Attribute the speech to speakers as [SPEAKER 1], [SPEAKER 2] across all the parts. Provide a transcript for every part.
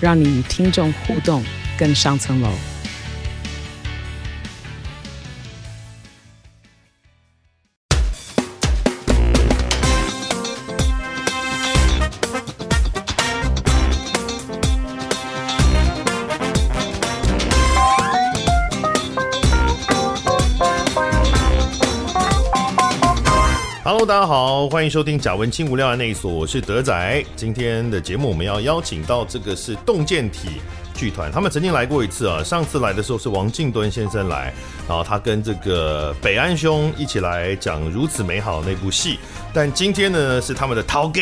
[SPEAKER 1] 让你与听众互动更上
[SPEAKER 2] 层楼。欢迎收听贾文清无料案内所，我是德仔。今天的节目我们要邀请到这个是洞见体剧团，他们曾经来过一次啊。上次来的时候是王静敦先生来，然后他跟这个北安兄一起来讲《如此美好》那部戏。但今天呢是他们的涛哥。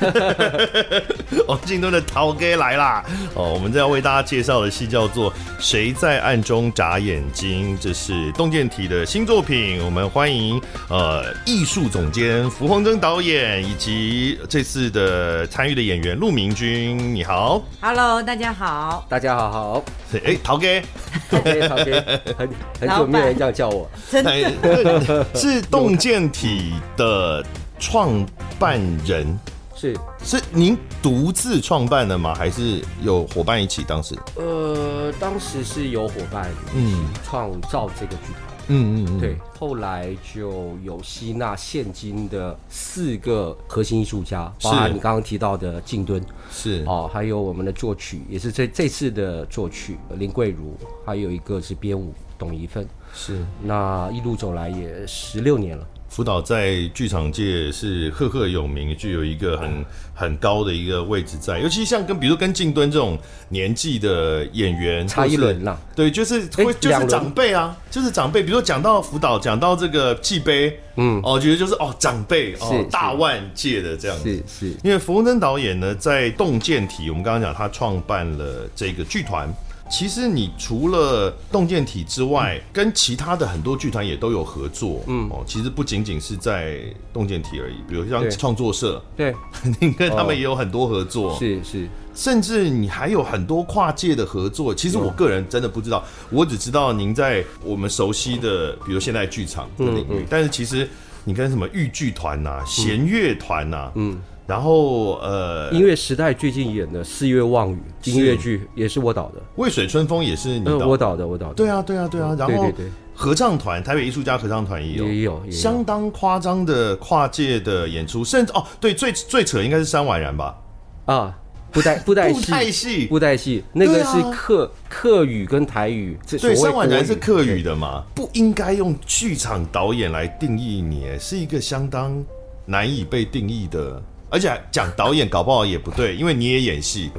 [SPEAKER 2] 王靖敦的陶哥来啦！哦，我们这要为大家介绍的戏叫做《谁在暗中眨眼睛》，这是洞见体的新作品。我们欢迎呃艺术总监符宏征导演以及这次的参与的演员陆明君。你好
[SPEAKER 3] ，Hello，大家好，
[SPEAKER 4] 大家好好。
[SPEAKER 2] 哎，头家，
[SPEAKER 4] 头家，头家，很很久没有人这样叫我，
[SPEAKER 3] 真的，
[SPEAKER 2] 是洞见体的创办人。
[SPEAKER 4] 是。
[SPEAKER 2] 是您独自创办的吗？还是有伙伴一起？当时？
[SPEAKER 4] 呃，当时是有伙伴一起创造这个剧团。
[SPEAKER 2] 嗯嗯嗯。
[SPEAKER 4] 对，后来就有吸纳现今的四个核心艺术家，包括你刚刚提到的静敦
[SPEAKER 2] 是。
[SPEAKER 4] 哦，还有我们的作曲也是这这次的作曲林桂如，还有一个是编舞董一芬。
[SPEAKER 2] 是。
[SPEAKER 4] 那一路走来也十六年了。
[SPEAKER 2] 辅导在剧场界是赫赫有名，具有一个很很高的一个位置在，尤其像跟比如说跟靳敦这种年纪的演员
[SPEAKER 4] 差一轮了，
[SPEAKER 2] 对，就是会就是长辈啊，就是长辈，比如说讲到福岛，讲到这个纪杯，嗯，哦，觉得就是哦长辈哦大腕界的这样子，
[SPEAKER 4] 是是，
[SPEAKER 2] 因为符宏征导演呢，在洞见体，我们刚刚讲他创办了这个剧团。其实你除了洞见体之外，嗯、跟其他的很多剧团也都有合作。嗯哦，其实不仅仅是在洞见体而已，比如像创作社，
[SPEAKER 4] 对，
[SPEAKER 2] 你跟他们也有很多合作。
[SPEAKER 4] 是、哦、是，是
[SPEAKER 2] 甚至你还有很多跨界的合作。其实我个人真的不知道，嗯、我只知道您在我们熟悉的，比如现代剧场的领域。嗯嗯、但是其实你跟什么豫剧团呐、弦乐团呐，嗯。嗯然后呃，
[SPEAKER 4] 音乐时代最近演的《四月望雨》音乐剧也是我导的，《
[SPEAKER 2] 渭水春风》也是你导的，
[SPEAKER 4] 我导的，我导的。
[SPEAKER 2] 对啊，对啊，对啊。然后合唱团，台北艺术家合唱团也有，
[SPEAKER 4] 也有
[SPEAKER 2] 相当夸张的跨界的演出，甚至哦，对，最最扯应该是山婉然吧？
[SPEAKER 4] 啊，布袋布袋戏，
[SPEAKER 2] 布袋戏，
[SPEAKER 4] 布袋戏，那个是客客语跟台语，
[SPEAKER 2] 对，山婉然是客语的嘛？不应该用剧场导演来定义你，是一个相当难以被定义的。而且讲导演搞不好也不对，因为你也演戏，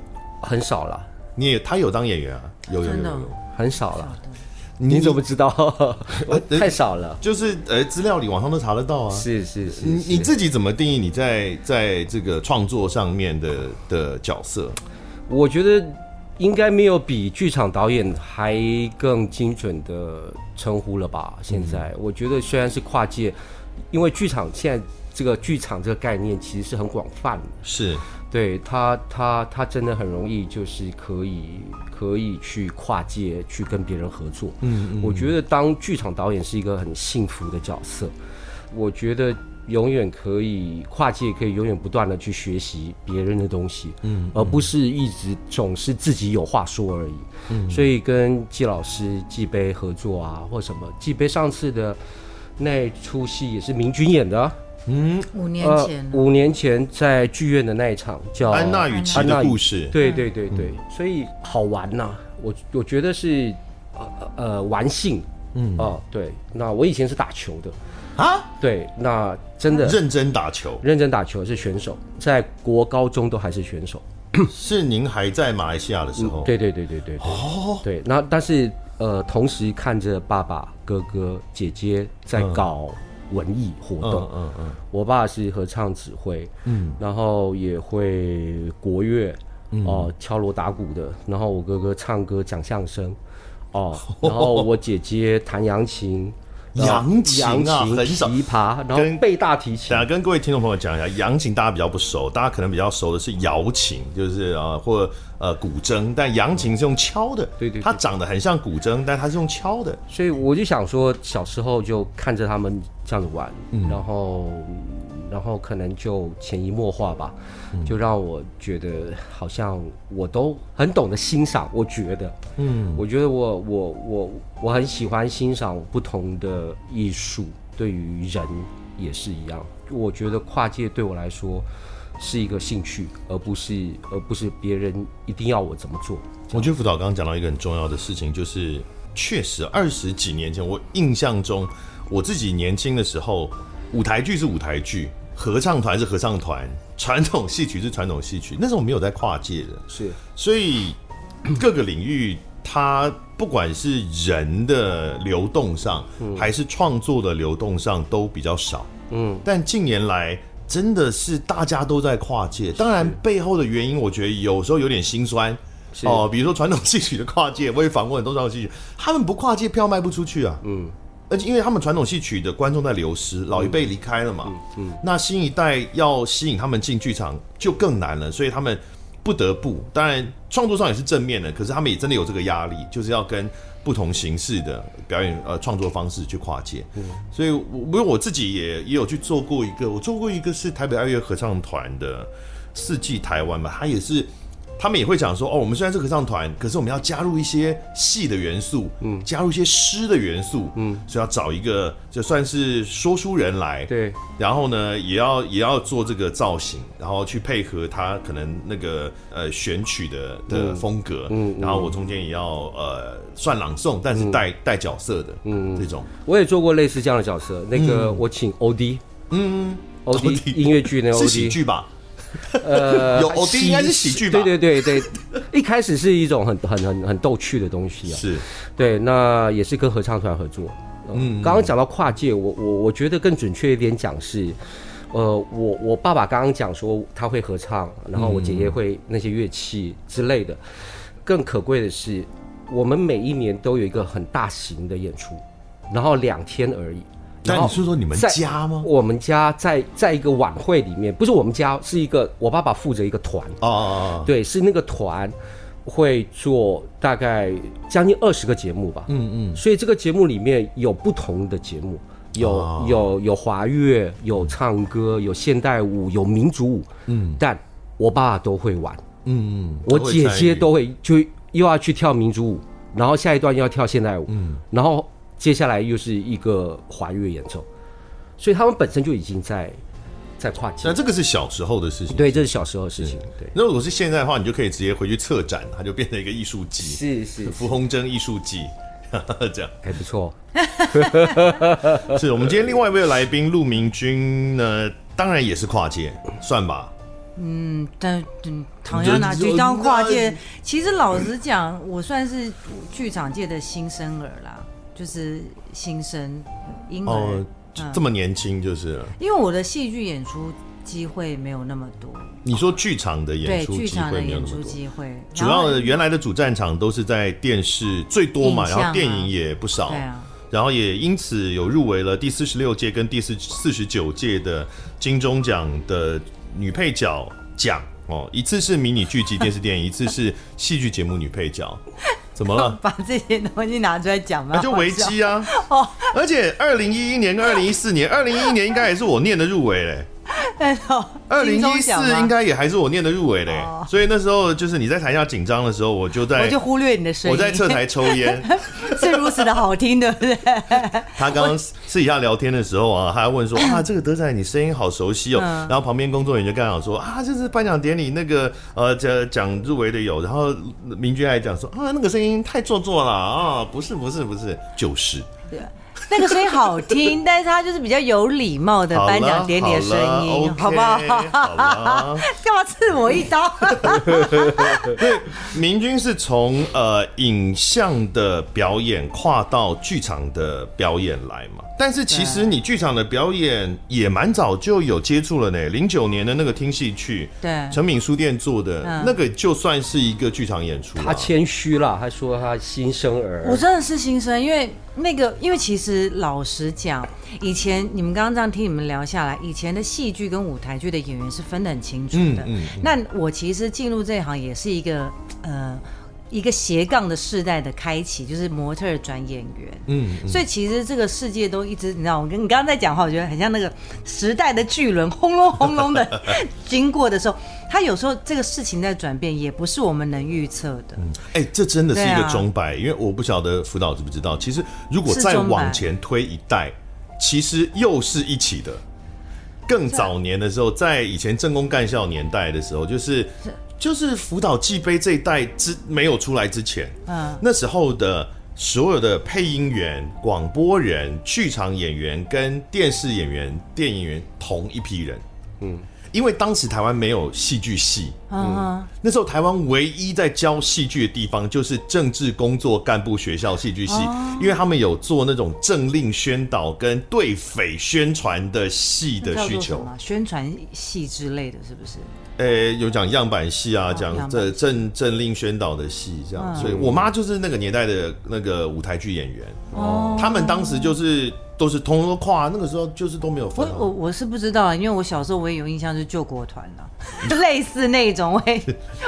[SPEAKER 4] 很少了。
[SPEAKER 2] 你也他有当演员啊？有有有有，
[SPEAKER 4] 很少了。你怎么知道？太少了。就是
[SPEAKER 2] 呃，资料里网上都查得到啊。
[SPEAKER 4] 是是是。
[SPEAKER 2] 你你自己怎么定义你在在这个创作上面的的角色？
[SPEAKER 4] 我觉得应该没有比剧场导演还更精准的称呼了吧？现在我觉得虽然是跨界，因为剧场现在。这个剧场这个概念其实是很广泛的，
[SPEAKER 2] 是
[SPEAKER 4] 对他他他真的很容易，就是可以可以去跨界去跟别人合作。嗯，嗯，我觉得当剧场导演是一个很幸福的角色，我觉得永远可以跨界，可以永远不断的去学习别人的东西，嗯，嗯，而不是一直总是自己有话说而已。嗯，所以跟季老师季杯合作啊，或什么季杯上次的那出戏也是明君演的。
[SPEAKER 3] 嗯，五年前，
[SPEAKER 4] 呃，五年前在剧院的那一场叫《
[SPEAKER 2] 安娜与奇的故事》，
[SPEAKER 4] 对对对对，嗯、所以好玩呐，啊，我我觉得是呃呃玩性，嗯。哦，呃，对，那我以前是打球的。啊，对，那真的
[SPEAKER 2] 认真打球，
[SPEAKER 4] 认真打球是选手，在国高中都还是选手，
[SPEAKER 2] 是您还在马来西亚的时候，
[SPEAKER 4] 嗯，对对对对对对，哦，对，那但是呃，同时看着爸爸、哥哥、姐姐在搞。嗯文艺活动，嗯嗯，嗯。我爸是合唱指挥，嗯，然后也会国乐，哦，敲锣打鼓的，然后我哥哥唱歌讲相声，哦，然后我姐姐弹扬琴。
[SPEAKER 2] 扬琴啊，很少。
[SPEAKER 4] 琵琶，然后背大提琴。
[SPEAKER 2] 等下跟各位听众朋友讲一下，扬琴大家比较不熟，大家可能比较熟的是瑶琴，就是啊，或呃古筝，但扬琴是用敲的。
[SPEAKER 4] 对对，
[SPEAKER 2] 它长得很像古筝，但它是用敲的。
[SPEAKER 4] 所以我就想说，小时候就看着他们这样子玩，嗯、然后。然后可能就潜移默化吧，就让我觉得好像我都很懂得欣赏。我觉得，嗯，我觉得我我我我很喜欢欣赏不同的艺术，对于人也是一样。我觉得跨界对我来说是一个兴趣，而不是而不是别人一定要我怎么做。
[SPEAKER 2] 我觉得辅导刚刚讲到一个很重要的事情，就是确实二十几年前，我印象中我自己年轻的时候，舞台剧是舞台剧。合唱团是合唱团，传统戏曲是传统戏曲。那时候没有在跨界的，
[SPEAKER 4] 是，
[SPEAKER 2] 所以各个领域，它不管是人的流动上，嗯、还是创作的流动上，都比较少。嗯，但近年来真的是大家都在跨界。当然背后的原因，我觉得有时候有点心酸哦。比如说传统戏曲的跨界，我也访问很多传统戏曲，他们不跨界，票卖不出去啊。嗯。而且因为他们传统戏曲的观众在流失，老一辈离开了嘛，嗯，那新一代要吸引他们进剧场就更难了，所以他们不得不，当然创作上也是正面的，可是他们也真的有这个压力，就是要跟不同形式的表演呃创作方式去跨界，嗯，所以我因为我自己也也有去做过一个，我做过一个是台北爱乐合唱团的四季台湾嘛，他也是。他们也会讲说，哦，我们虽然是合唱团，可是我们要加入一些戏的元素，嗯，加入一些诗的元素，嗯，所以要找一个就算是说书人来，
[SPEAKER 4] 对，
[SPEAKER 2] 然后呢，也要也要做这个造型，然后去配合他可能那个呃选曲的的风格，嗯，然后我中间也要呃算朗诵，但是带带角色的，嗯，这种。
[SPEAKER 4] 我也做过类似这样的角色，那个我请 OD，嗯，OD 音乐剧那 OD
[SPEAKER 2] 是喜剧吧？
[SPEAKER 4] 呃，
[SPEAKER 2] 有 OD 应该是喜剧吧？
[SPEAKER 4] 对对对对，一开始是一种很很很很逗趣的东西啊。
[SPEAKER 2] 是，
[SPEAKER 4] 对，那也是跟合唱团合作。嗯，刚刚讲到跨界，我我我觉得更准确一点讲是，呃，我我爸爸刚刚讲说他会合唱，然后我姐姐会那些乐器之类的。更可贵的是，我们每一年都有一个很大型的演出，然后两天而已。
[SPEAKER 2] 那你是说你们家吗？
[SPEAKER 4] 我们家在在一个晚会里面，不是我们家，是一个我爸爸负责一个团。哦对，是那个团会做大概将近二十个节目吧。嗯嗯，所以这个节目里面有不同的节目，有有有华乐，有唱歌，有现代舞，有民族舞。嗯，但我爸爸都会玩。嗯嗯，我姐姐都会就又要去跳民族舞，然后下一段又要跳现代舞。嗯，然后。接下来又是一个华乐演奏，所以他们本身就已经在在跨界。
[SPEAKER 2] 那这个是小时候的事情，
[SPEAKER 4] 对，这是小时候的事情。对，
[SPEAKER 2] 那如果是现在的话，你就可以直接回去策展，它就变成一个艺术季，
[SPEAKER 4] 是是，
[SPEAKER 2] 傅红珍艺术季，这样
[SPEAKER 4] 还不错。
[SPEAKER 2] 是我们今天另外一位来宾陆明君呢，当然也是跨界，算吧。
[SPEAKER 3] 嗯，但嗯，唐要拿去当跨界，其实老实讲，我算是剧场界的新生儿啦。就是新生婴儿，哦，
[SPEAKER 2] 这么年轻就是了。
[SPEAKER 3] 因为我的戏剧演出机会没有那么多。
[SPEAKER 2] 你说剧场的演出机会没有那演出机会，主要的原来的主战场都是在电视最多嘛，然后电影也不少，对啊，然后也因此有入围了第四十六届跟第四四十九届的金钟奖的女配角奖哦，一次是迷你剧集电视电影，一次是戏剧节目女配角。怎么了？
[SPEAKER 3] 把这些东西拿出来讲吗？
[SPEAKER 2] 那就危机啊！哦，而且二零一一年跟二零一四年，二零一一年应该也是我念的入围嘞。二零一四应该也还是我念的入围嘞，所以那时候就是你在台下紧张的时候，我就在，
[SPEAKER 3] 我就忽略你的声音，
[SPEAKER 2] 我在侧台抽烟，
[SPEAKER 3] 是如此的好听，对不对？
[SPEAKER 2] 他刚刚私底下聊天的时候啊，他还问说啊，这个德仔你声音好熟悉哦，然后旁边工作人员就刚好说啊，就是颁奖典礼那个呃讲讲入围的有，然后明君还讲说啊，那个声音太做作了啊，不是不是不是，就是。
[SPEAKER 3] 对，那个声音好听，但是他就是比较有礼貌的颁奖典礼的声音，好，好不好？好 干嘛刺我一刀？
[SPEAKER 2] 对，明君是从呃影像的表演跨到剧场的表演来嘛？但是其实你剧场的表演也蛮早就有接触了呢。零九年的那个听戏去，对，诚品书店做的、嗯、那个就算是一个剧场演出。
[SPEAKER 4] 他谦虚了，他说他新生儿。
[SPEAKER 3] 我真的是新生，因为那个，因为其实老实讲，以前你们刚刚这样听你们聊下来，以前的戏剧跟舞台剧的演员是分得很清楚的。嗯，嗯，嗯，那我其实进入这一行也是一个呃。一个斜杠的世代的开启，就是模特转演员。嗯，嗯，所以其实这个世界都一直，你知道，我跟你刚刚在讲话，我觉得很像那个时代的巨轮轰隆轰隆的经过的时候，它有时候这个事情在转变，也不是我们能预测的。嗯，
[SPEAKER 2] 哎、欸，这真的是一个钟摆，啊、因为我不晓得辅导知不知道，其实如果再往前推一代，其实又是一起的。更早年的时候，在以前政工干校年代的时候，就是。就是福岛纪杯这一代之没有出来之前，嗯，那时候的所有的配音员、广播人、剧场演员跟电视演员、电影员同一批人，嗯。因为当时台湾没有戏剧系，嗯，那时候台湾唯一在教戏剧的地方就是政治工作干部学校戏剧系，因为他们有做那种政令宣导跟对匪宣传的戏的需求，
[SPEAKER 3] 宣传戏之类的是不是？
[SPEAKER 2] 诶，有讲样板戏啊，讲这政政令宣导的戏这样，所以我妈就是那个年代的那个舞台剧演员，哦，他们当时就是。都是通通跨，那个时候就是都没有分。
[SPEAKER 3] 我我我是不知道，因为我小时候我也有印象是救国团的，类似那种，我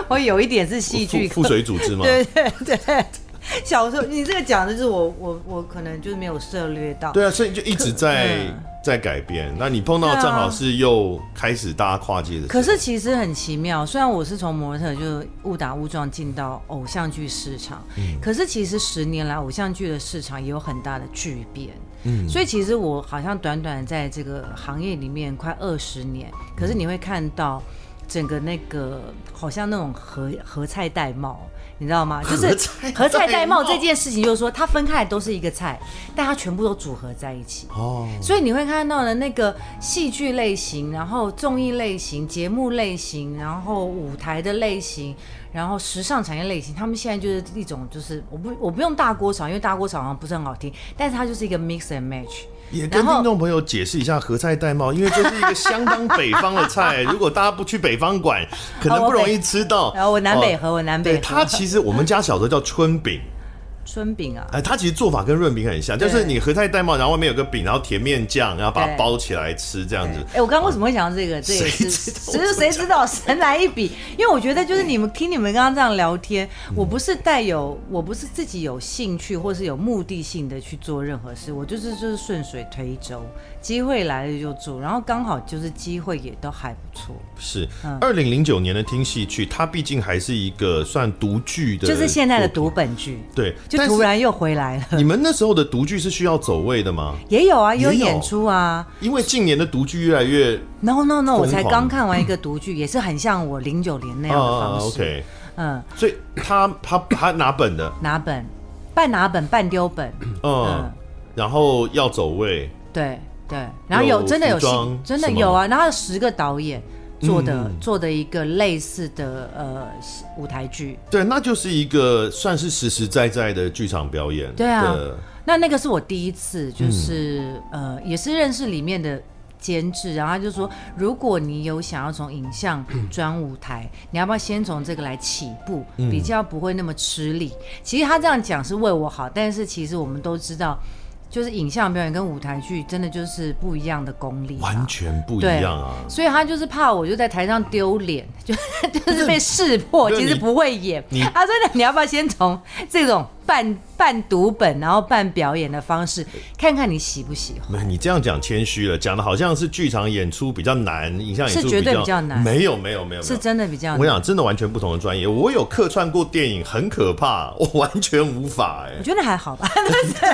[SPEAKER 3] 我有一点是戏剧
[SPEAKER 2] 附水组织嘛？
[SPEAKER 3] 对 对对，小时候你这个讲的就是我我我可能就是没有涉略到。
[SPEAKER 2] 对啊，所以就一直在。在改变，那你碰到正好是又开始大家跨界的。
[SPEAKER 3] 可是其实很奇妙，虽然我是从模特就误打误撞进到偶像剧市场，嗯，可是其实十年来偶像剧的市场也有很大的巨变，嗯，所以其实我好像短短在这个行业里面快二十年，可是你会看到整个那个好像那种合合菜戴帽。你知道吗？就是合菜戴帽这件事情，就是说它分开来都是一个菜，但它全部都组合在一起。哦，所以你会看到的那个戏剧类型，然后综艺类型、节目类型，然后舞台的类型，然后时尚产业类型，他们现在就是一种，就是我不我不用大锅炒，因为大锅炒好像不是很好听，但是它就是一个 mix and match。
[SPEAKER 2] 也跟听众朋友解释一下何菜戴帽，因为这是一个相当北方的菜，如果大家不去北方馆，可能不容易吃到。
[SPEAKER 3] 然后我南北河，我南北河。
[SPEAKER 2] 它其实我们家小时候叫春饼。
[SPEAKER 3] 春饼啊，
[SPEAKER 2] 哎，它其实做法跟润饼很像，就是你合菜戴帽，然后外面有个饼，然后甜面酱，然后把它包起来吃这样子。
[SPEAKER 3] 哎，我刚刚为什么会想到这个？这也是，其实谁知道神来一笔？因为我觉得就是你们听你们刚刚这样聊天，我不是带有，我不是自己有兴趣或是有目的性的去做任何事，我就是就是顺水推舟，机会来了就做，然后刚好就是机会也都还不错。
[SPEAKER 2] 是，二零零九年的听戏剧，它毕竟还是一个算独剧的，
[SPEAKER 3] 就是现在的读本剧，
[SPEAKER 2] 对。
[SPEAKER 3] 就突然又回来了。
[SPEAKER 2] 你们那时候的独剧是需要走位的吗？
[SPEAKER 3] 也有啊，有演出啊。
[SPEAKER 2] 因为近年的独剧越来越
[SPEAKER 3] ……No No No，我才刚看完一个独剧，也是很像我零九年那样的方式。OK，嗯，
[SPEAKER 2] 所以他他他拿本的，
[SPEAKER 3] 拿本，半拿本半丢本。
[SPEAKER 2] 嗯，然后要走位。
[SPEAKER 3] 对对，然后有真的有真的有啊，然后十个导演。做的、嗯、做的一个类似的呃舞台剧，
[SPEAKER 2] 对，那就是一个算是实实在在的剧场表演。
[SPEAKER 3] 对啊，那那个是我第一次，就是、嗯、呃也是认识里面的监制，然后他就说，如果你有想要从影像 转舞台，嗯、你要不要先从这个来起步，比较不会那么吃力。嗯、其实他这样讲是为我好，但是其实我们都知道。就是影像表演跟舞台剧真的就是不一样的功力，
[SPEAKER 2] 完全不一样啊！
[SPEAKER 3] 所以他就是怕我就在台上丢脸，就就是被识破，其实不会演。他说：“你要不要先从这种？”半半读本，然后半表演的方式，看看你喜不喜欢。
[SPEAKER 2] 没，你这样讲谦虚了，讲的好像是剧场演出比较难，影像演出
[SPEAKER 3] 是绝对比较难。
[SPEAKER 2] 没有，没有，没有，
[SPEAKER 3] 是真的比较难。
[SPEAKER 2] 我跟你讲，真的完全不同的专业。我有客串过电影，很可怕，我完全无法。哎，
[SPEAKER 3] 我觉得还好吧，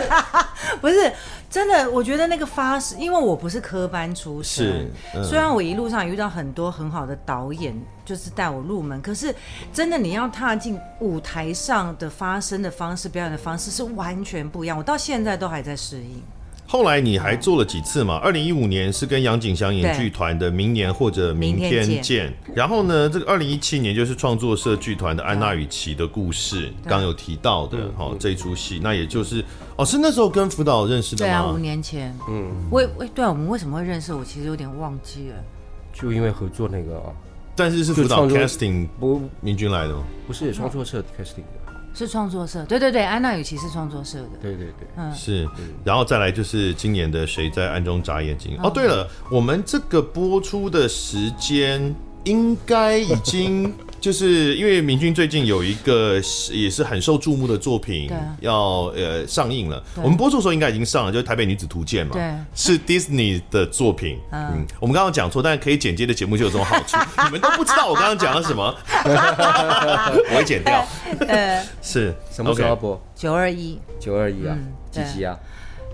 [SPEAKER 3] 不是真的。我觉得那个发誓，因为我不是科班出身，是嗯、虽然我一路上遇到很多很好的导演。就是带我入门，可是真的你要踏进舞台上的发声的方式、表演的方式是完全不一样。我到现在都还在适应。
[SPEAKER 2] 后来你还做了几次嘛？二零一五年是跟杨景祥演剧团的《明年或者明天见》，见然后呢，这个二零一七年就是创作社剧团的《安娜与奇的故事》，刚有提到的，哈、哦、这出戏，那也就是哦，是那时候跟辅导认识的吗？
[SPEAKER 3] 对啊，五年前，嗯，为为对啊，我们为什么会认识？我其实有点忘记了，
[SPEAKER 4] 就因为合作那个，
[SPEAKER 2] 但是是辅导 casting 不明君来的吗？
[SPEAKER 4] 不是创作社 casting 的。
[SPEAKER 3] 是创作社，对对对，安娜与其是创作社的，
[SPEAKER 4] 对对对，
[SPEAKER 3] 嗯，
[SPEAKER 2] 是，然后再来就是今年的谁在暗中眨眼睛？哦，对了，我们这个播出的时间应该已经。就是因为明君最近有一个也是很受注目的作品要呃上映了，我们播出的时候应该已经上了，就是《台北女子图鉴》嘛，
[SPEAKER 3] 对，
[SPEAKER 2] 是 Disney 的作品。嗯，我们刚刚讲错，但是可以剪接的节目就有这种好处，你们都不知道我刚刚讲了什么，我会剪掉。呃，是
[SPEAKER 4] 什么时候播？
[SPEAKER 3] 九二一，
[SPEAKER 4] 九二一啊，几集啊？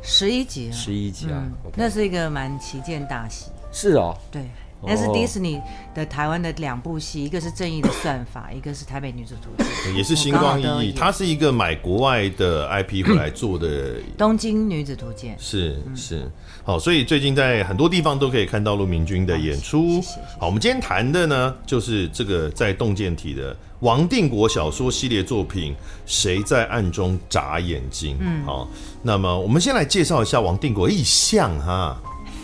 [SPEAKER 3] 十一集，
[SPEAKER 4] 十一集啊，
[SPEAKER 3] 那是一个蛮旗舰大戏。
[SPEAKER 4] 是哦，
[SPEAKER 3] 对。那是迪士尼的台湾的两部戏，一个是《正义的算法》，一个是《台北女子图鉴》，
[SPEAKER 2] 也是星光熠熠。它是一个买国外的 IP 回来做的《
[SPEAKER 3] 东京女子图鉴》，
[SPEAKER 2] 是是好，所以最近在很多地方都可以看到陆明君的演出。好，我们今天谈的呢，就是这个在洞见体的王定国小说系列作品《谁在暗中眨眼睛》。嗯，好，那么我们先来介绍一下王定国，意象哈，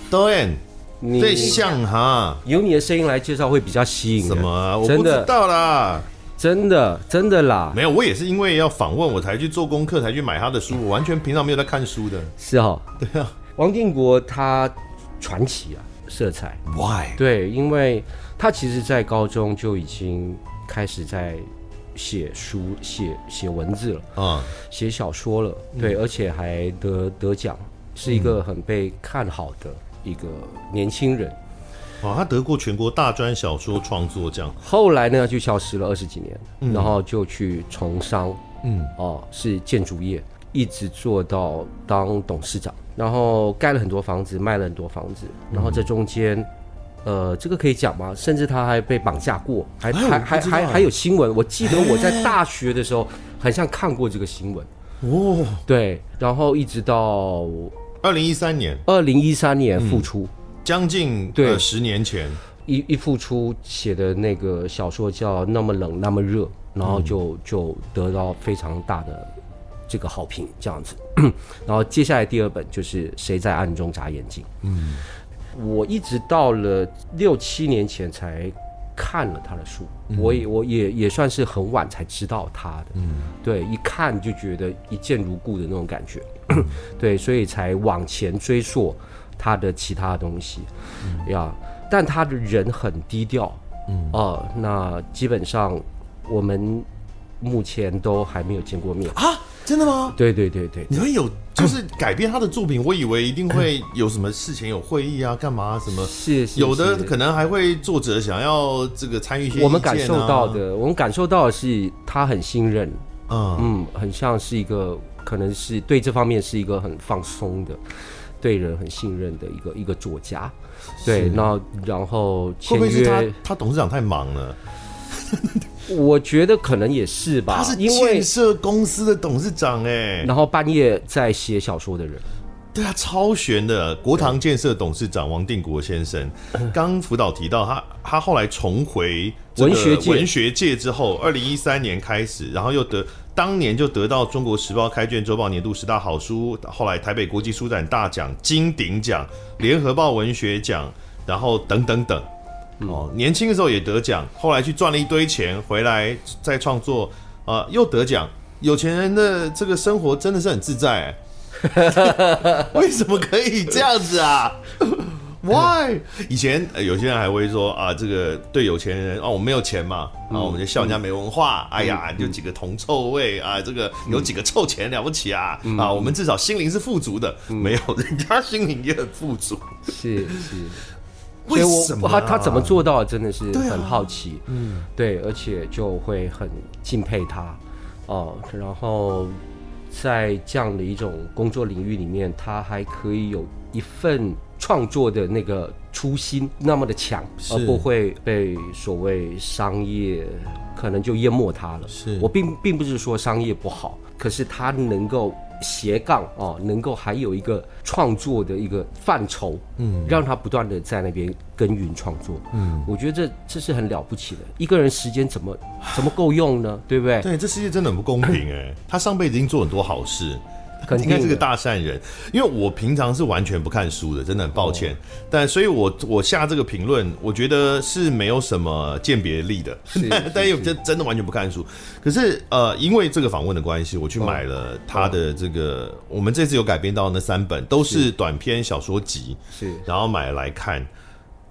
[SPEAKER 2] 导演。对象哈，
[SPEAKER 4] 由你的声音来介绍会比较吸引。
[SPEAKER 2] 什么、啊？我不知道啦，
[SPEAKER 4] 真的真的啦，
[SPEAKER 2] 没有，我也是因为要访问我才去做功课，才去买他的书。我完全平常没有在看书的。
[SPEAKER 4] 是哦，
[SPEAKER 2] 对啊，
[SPEAKER 4] 王定国他传奇啊，色彩。
[SPEAKER 2] Why？
[SPEAKER 4] 对，因为他其实在高中就已经开始在写书、写写文字了啊，写小说了。对，而且还得得奖，是一个很被看好的。一个年轻人，
[SPEAKER 2] 哦，他得过全国大专小说创作奖，
[SPEAKER 4] 后来呢就消失了二十几年，嗯、然后就去从商，嗯，哦，是建筑业，一直做到当董事长，然后盖了很多房子，卖了很多房子，然后这中间，呃，这个可以讲吗？甚至他还被绑架过，还还还还还有新闻，我记得我在大学的时候，好像看过这个新闻，哦，对，然后一直到。
[SPEAKER 2] 二零一三年，
[SPEAKER 4] 二零一三年复出，
[SPEAKER 2] 将近对。十年前。
[SPEAKER 4] 一一复出写的那个小说叫《那么冷那么热》，然后就就得到非常大的这个好评，这样子。然后接下来第二本就是《谁在暗中眨眼睛》。嗯，我一直到了六七年前才看了他的书，我也我也也算是很晚才知道他的。嗯，对，一看就觉得一见如故的那种感觉。对，所以才往前追溯他的其他东西呀。嗯、但他的人很低调，嗯哦、呃，那基本上我们目前都还没有见过面
[SPEAKER 2] 啊？真的吗？
[SPEAKER 4] 对对对对，
[SPEAKER 2] 你们有就是改变他的作品，我以为一定会有什么事前，有会议啊，干嘛什么？
[SPEAKER 4] 是，是，
[SPEAKER 2] 有的可能还会作者想要这个参与一些、啊。
[SPEAKER 4] 我们感受到的，我们感受到的是他很信任，嗯嗯，很像是一个。可能是对这方面是一个很放松的，对人很信任的一个一个作家，对，那然后签约，会不会是他
[SPEAKER 2] 他董事长太忙了？
[SPEAKER 4] 我觉得可能也是吧，
[SPEAKER 2] 他是建设公司的董事长哎，
[SPEAKER 4] 然后半夜在写小说的人，
[SPEAKER 2] 对啊，超悬的国唐建设董事长王定国先生，刚辅导提到他他后来重回文学界文学界之后，二零一三年开始，然后又得。当年就得到《中国时报》开卷周报年度十大好书，后来台北国际书展大奖、金鼎奖、联合报文学奖，然后等等等。哦，年轻的时候也得奖，后来去赚了一堆钱，回来再创作，啊、呃，又得奖。有钱人的这个生活真的是很自在，为什么可以这样子啊？Why？以前有些人还会说啊，这个对有钱人哦，我没有钱嘛，然后我们就笑人家没文化。哎呀，就几个铜臭味啊，这个有几个臭钱了不起啊？啊，我们至少心灵是富足的，没有人家心灵也很富足。
[SPEAKER 4] 是是，为什么他他怎么做到？真的是很好奇。嗯，对，而且就会很敬佩他哦。然后在这样的一种工作领域里面，他还可以有一份。创作的那个初心那么的强，而不会被所谓商业可能就淹没他了。是我并并不是说商业不好，可是他能够斜杠哦，能够还有一个创作的一个范畴，嗯，让他不断的在那边耕耘创作，嗯，我觉得这这是很了不起的。一个人时间怎么怎么够用呢？对不对？
[SPEAKER 2] 对，这世界真的很不公平哎。他上辈子已经做很多好事。应该是个大善人，因为我平常是完全不看书的，真的很抱歉。哦、但所以我，我我下这个评论，我觉得是没有什么鉴别力的。但又真真的完全不看书。可是，呃，因为这个访问的关系，我去买了他的这个。哦、我们这次有改编到那三本，都是短篇小说集，是，然后买来看。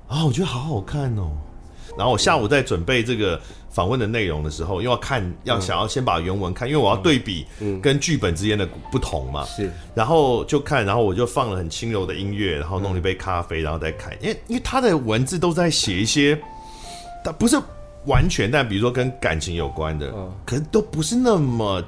[SPEAKER 2] 啊，我觉得好好看哦。然后我下午在准备这个。访问的内容的时候，又要看，要想要先把原文看，因为我要对比跟剧本之间的不同嘛。是，然后就看，然后我就放了很轻柔的音乐，然后弄了一杯咖啡，然后再看。因为因为他的文字都在写一些，他不是完全，但比如说跟感情有关的，可是都不是那么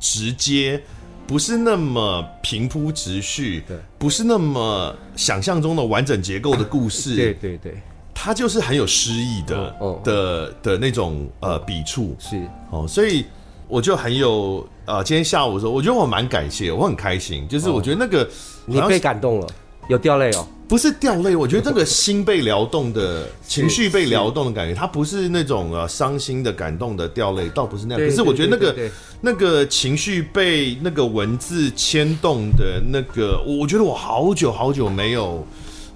[SPEAKER 2] 直接，不是那么平铺直叙，不是那么想象中的完整结构的故事。
[SPEAKER 4] 对对对。
[SPEAKER 2] 他就是很有诗意的、的的那种呃笔触。是。哦，所以我就很有呃，今天下午的时候，我觉得我蛮感谢，我很开心，就是我觉得那个、哦、
[SPEAKER 4] 你被感动了，有掉泪哦，
[SPEAKER 2] 不是掉泪，我觉得这个心被撩动的情绪被撩动的感觉，它不是那种呃伤心的感动的掉泪，倒不是那样，可是我觉得那个那个情绪被那个文字牵动的那个，我觉得我好久好久没有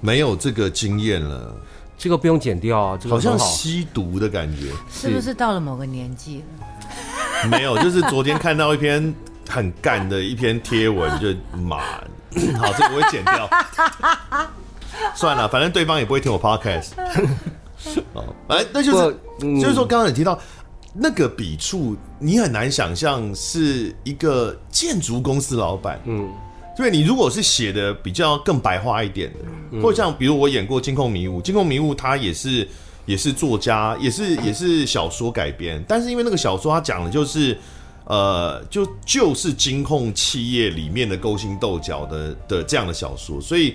[SPEAKER 2] 没有这个经验了。
[SPEAKER 4] 这个不用剪掉啊，这个好，
[SPEAKER 2] 好像吸毒的感觉，
[SPEAKER 3] 是不是到了某个年纪了？
[SPEAKER 2] 没有，就是昨天看到一篇很干的一篇贴文，就妈，好，这个我会剪掉。算了，反正对方也不会听我 podcast。哦，哎，那就是，嗯、就是说，刚刚你提到那个笔触，你很难想象是一个建筑公司老板，嗯。对，你如果是写的比较更白话一点的，或者像比如我演过《金控迷雾》，《金控迷雾》它也是也是作家，也是也是小说改编，但是因为那个小说它讲的就是，呃，就就是金控企业里面的勾心斗角的的这样的小说，所以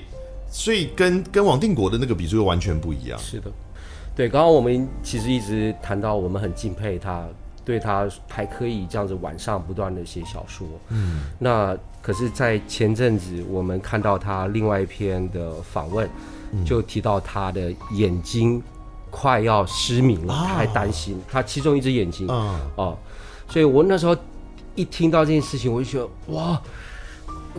[SPEAKER 2] 所以跟跟王定国的那个笔触又完全不一样。
[SPEAKER 4] 是的，对，刚刚我们其实一直谈到我们很敬佩他。对他还可以这样子晚上不断的写小说，嗯，那可是，在前阵子我们看到他另外一篇的访问，就提到他的眼睛快要失明了，他还担心他其中一只眼睛，哦，所以我那时候一听到这件事情，我就觉得哇，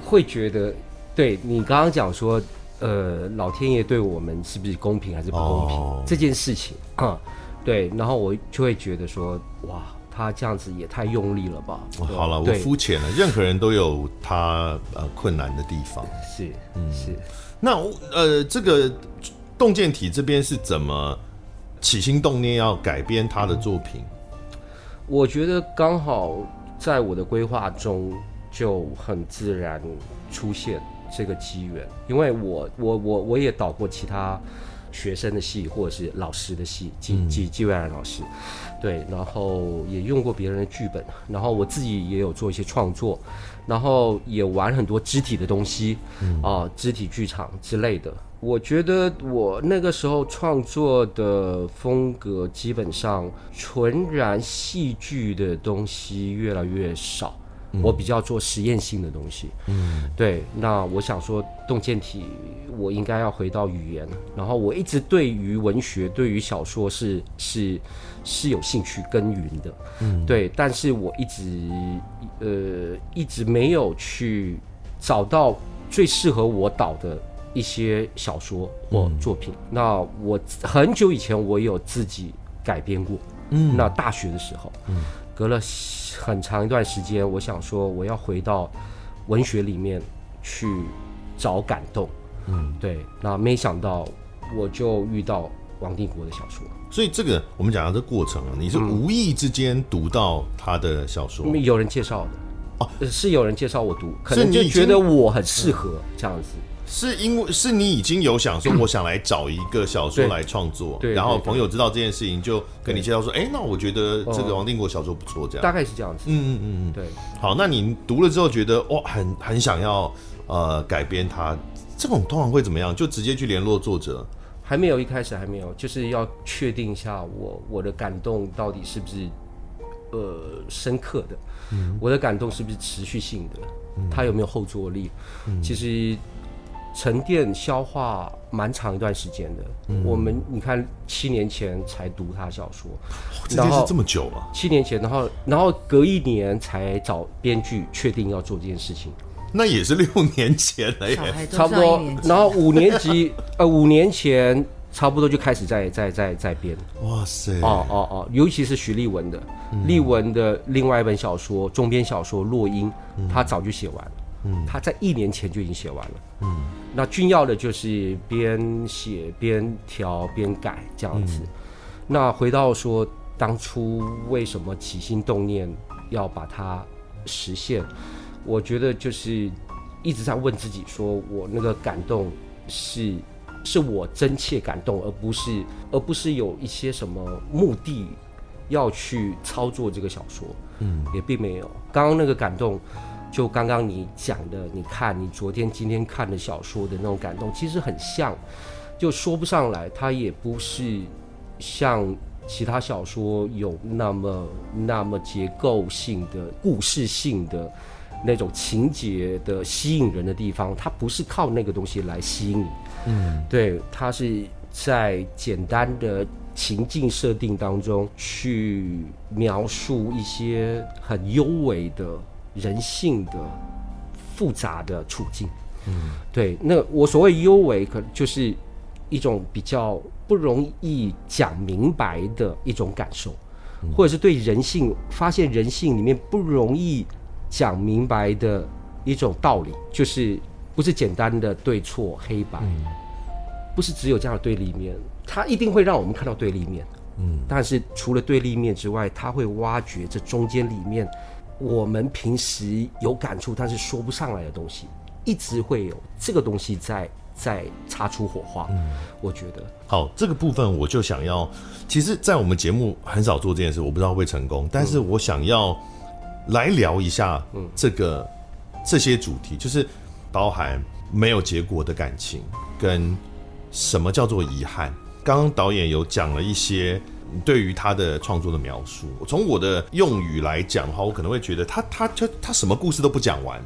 [SPEAKER 4] 会觉得对你刚刚讲说，呃，老天爷对我们是不是公平还是不公平？这件事情啊？对，然后我就会觉得说，哇，他这样子也太用力了吧？
[SPEAKER 2] 好了，我肤浅了。任何人都有他呃困难的地方。
[SPEAKER 4] 是，嗯，是。
[SPEAKER 2] 那呃，这个洞见体这边是怎么起心动念要改编他的作品？
[SPEAKER 4] 我觉得刚好在我的规划中就很自然出现这个机缘，因为我我我我也导过其他。学生的戏或者是老师的戏，纪纪纪蔚然老师，对，然后也用过别人的剧本，然后我自己也有做一些创作，然后也玩很多肢体的东西，啊，肢体剧场之类的。我觉得我那个时候创作的风格基本上纯然戏剧的东西越来越少。我比较做实验性的东西，嗯，对。那我想说，洞见体，我应该要回到语言。然后我一直对于文学、对于小说是是是有兴趣耕耘的，嗯，对。但是我一直呃一直没有去找到最适合我导的一些小说或作品。嗯，那我很久以前我有自己改编过，嗯，那大学的时候，嗯。隔了很长一段时间，我想说我要回到文学里面去找感动。嗯，对。那没想到我就遇到王定国的小说。
[SPEAKER 2] 所以这个我们讲到这过程啊，你是无意之间读到他的小说？
[SPEAKER 4] 嗯、有人介绍的哦，是有人介绍我读，可能就觉得我很适合这样子。
[SPEAKER 2] 是因为是你已经有想说，我想来找一个小说来创作，然后朋友知道这件事情，就跟你介绍说，哎，那我觉得这个王定国小说不错，这样
[SPEAKER 4] 大概是这样子。嗯嗯嗯嗯，对。
[SPEAKER 2] 好，那你读了之后觉得哇，很很想要呃改编它，这种通常会怎么样？就直接去联络作者？
[SPEAKER 4] 还没有，一开始还没有，就是要确定一下我我的感动到底是不是呃深刻的？嗯，我的感动是不是持续性的？嗯，它有没有后坐力？嗯，其实沉淀消化蛮长一段时间的。嗯，我们你看七年前才读他小说，
[SPEAKER 2] 这件事这么久了，
[SPEAKER 4] 七年前，然后然后隔一年才找编剧确定要做这件事情。
[SPEAKER 2] 那也是六年前了耶，
[SPEAKER 4] 差不多。然后五年级，呃，五年前差不多就开始在在在在编。
[SPEAKER 2] 哇塞！
[SPEAKER 4] 哦哦哦，尤其是徐丽文的，丽文的另外一本小说，中篇小说《落英》，他早就写完了。嗯，他在一年前就已经写完了。嗯，那君耀的就是边写边调边改这样子。那回到说，当初为什么起心动念要把它实现？我觉得就是一直在问自己，说我那个感动是是我真切感动，而不是而不是有一些什么目的要去操作这个小说，嗯，也并没有。刚刚那个感动，就刚刚你讲的，你看你昨天今天看的小说的那种感动，其实很像，就说不上来，它也不是像其他小说有那么那么结构性的故事性的。那种情节的吸引人的地方，它不是靠那个东西来吸引你，嗯，对，它是在简单的情境设定当中去描述一些很幽微的人性的复杂的处境，嗯，对，那我所谓幽微，可就是一种比较不容易讲明白的一种感受，或者是对人性发现人性里面不容易。讲明白的一种道理，就是不是简单的对错黑白，嗯、不是只有这样的对立面，它一定会让我们看到对立面。嗯，但是除了对立面之外，它会挖掘这中间里面我们平时有感触但是说不上来的东西，一直会有这个东西在在擦出火花。嗯，我觉得
[SPEAKER 2] 好，这个部分我就想要，其实，在我们节目很少做这件事，我不知道会成功，但是我想要。来聊一下这个这些主题，就是包含没有结果的感情跟什么叫做遗憾。刚刚导演有讲了一些对于他的创作的描述，从我的用语来讲的话，我可能会觉得他他他他什么故事都不讲完，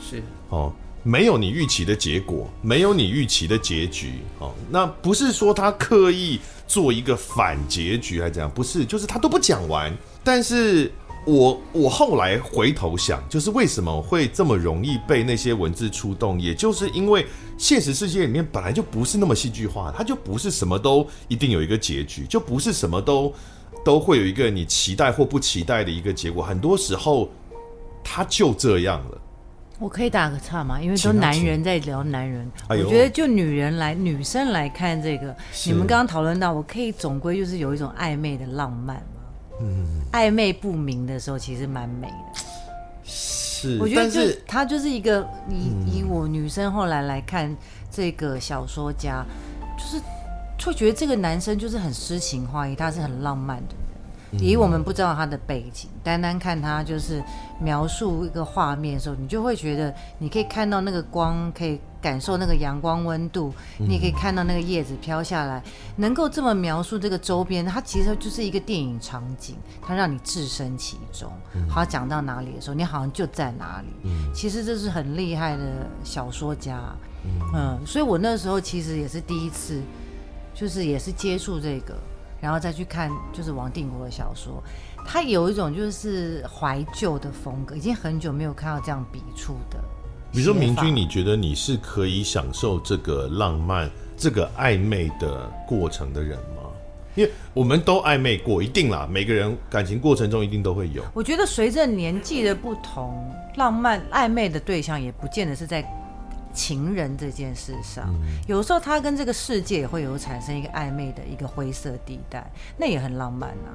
[SPEAKER 4] 是
[SPEAKER 2] 哦，没有你预期的结果，没有你预期的结局哦。那不是说他刻意做一个反结局还是怎样，不是，就是他都不讲完，但是。我我后来回头想，就是为什么会这么容易被那些文字触动，也就是因为现实世界里面本来就不是那么戏剧化，它就不是什么都一定有一个结局，就不是什么都都会有一个你期待或不期待的一个结果，很多时候它就这样了。
[SPEAKER 3] 我可以打个岔吗？因为都男人在聊男人，我觉得就女人来女生来看这个，你们刚刚讨论到，我可以总归就是有一种暧昧的浪漫。嗯，暧昧不明的时候其实蛮美的，
[SPEAKER 2] 是。
[SPEAKER 3] 我觉得就是他就是一个以以我女生后来来看这个小说家，就是会觉得这个男生就是很诗情画意，他是很浪漫的。以我们不知道他的背景，单单看他就是描述一个画面的时候，你就会觉得你可以看到那个光，可以感受那个阳光温度，你也可以看到那个叶子飘下来，能够这么描述这个周边，它其实就是一个电影场景，它让你置身其中。好，讲到哪里的时候，你好像就在哪里。其实这是很厉害的小说家，嗯，所以我那时候其实也是第一次，就是也是接触这个。然后再去看，就是王定国的小说，他有一种就是怀旧的风格，已经很久没有看到这样笔触的。
[SPEAKER 2] 比如说明君，你觉得你是可以享受这个浪漫、这个暧昧的过程的人吗？因为我们都暧昧过，一定啦，每个人感情过程中一定都会有。
[SPEAKER 3] 我觉得随着年纪的不同，浪漫暧昧的对象也不见得是在。情人这件事上，嗯、有时候他跟这个世界也会有产生一个暧昧的一个灰色地带，那也很浪漫啊。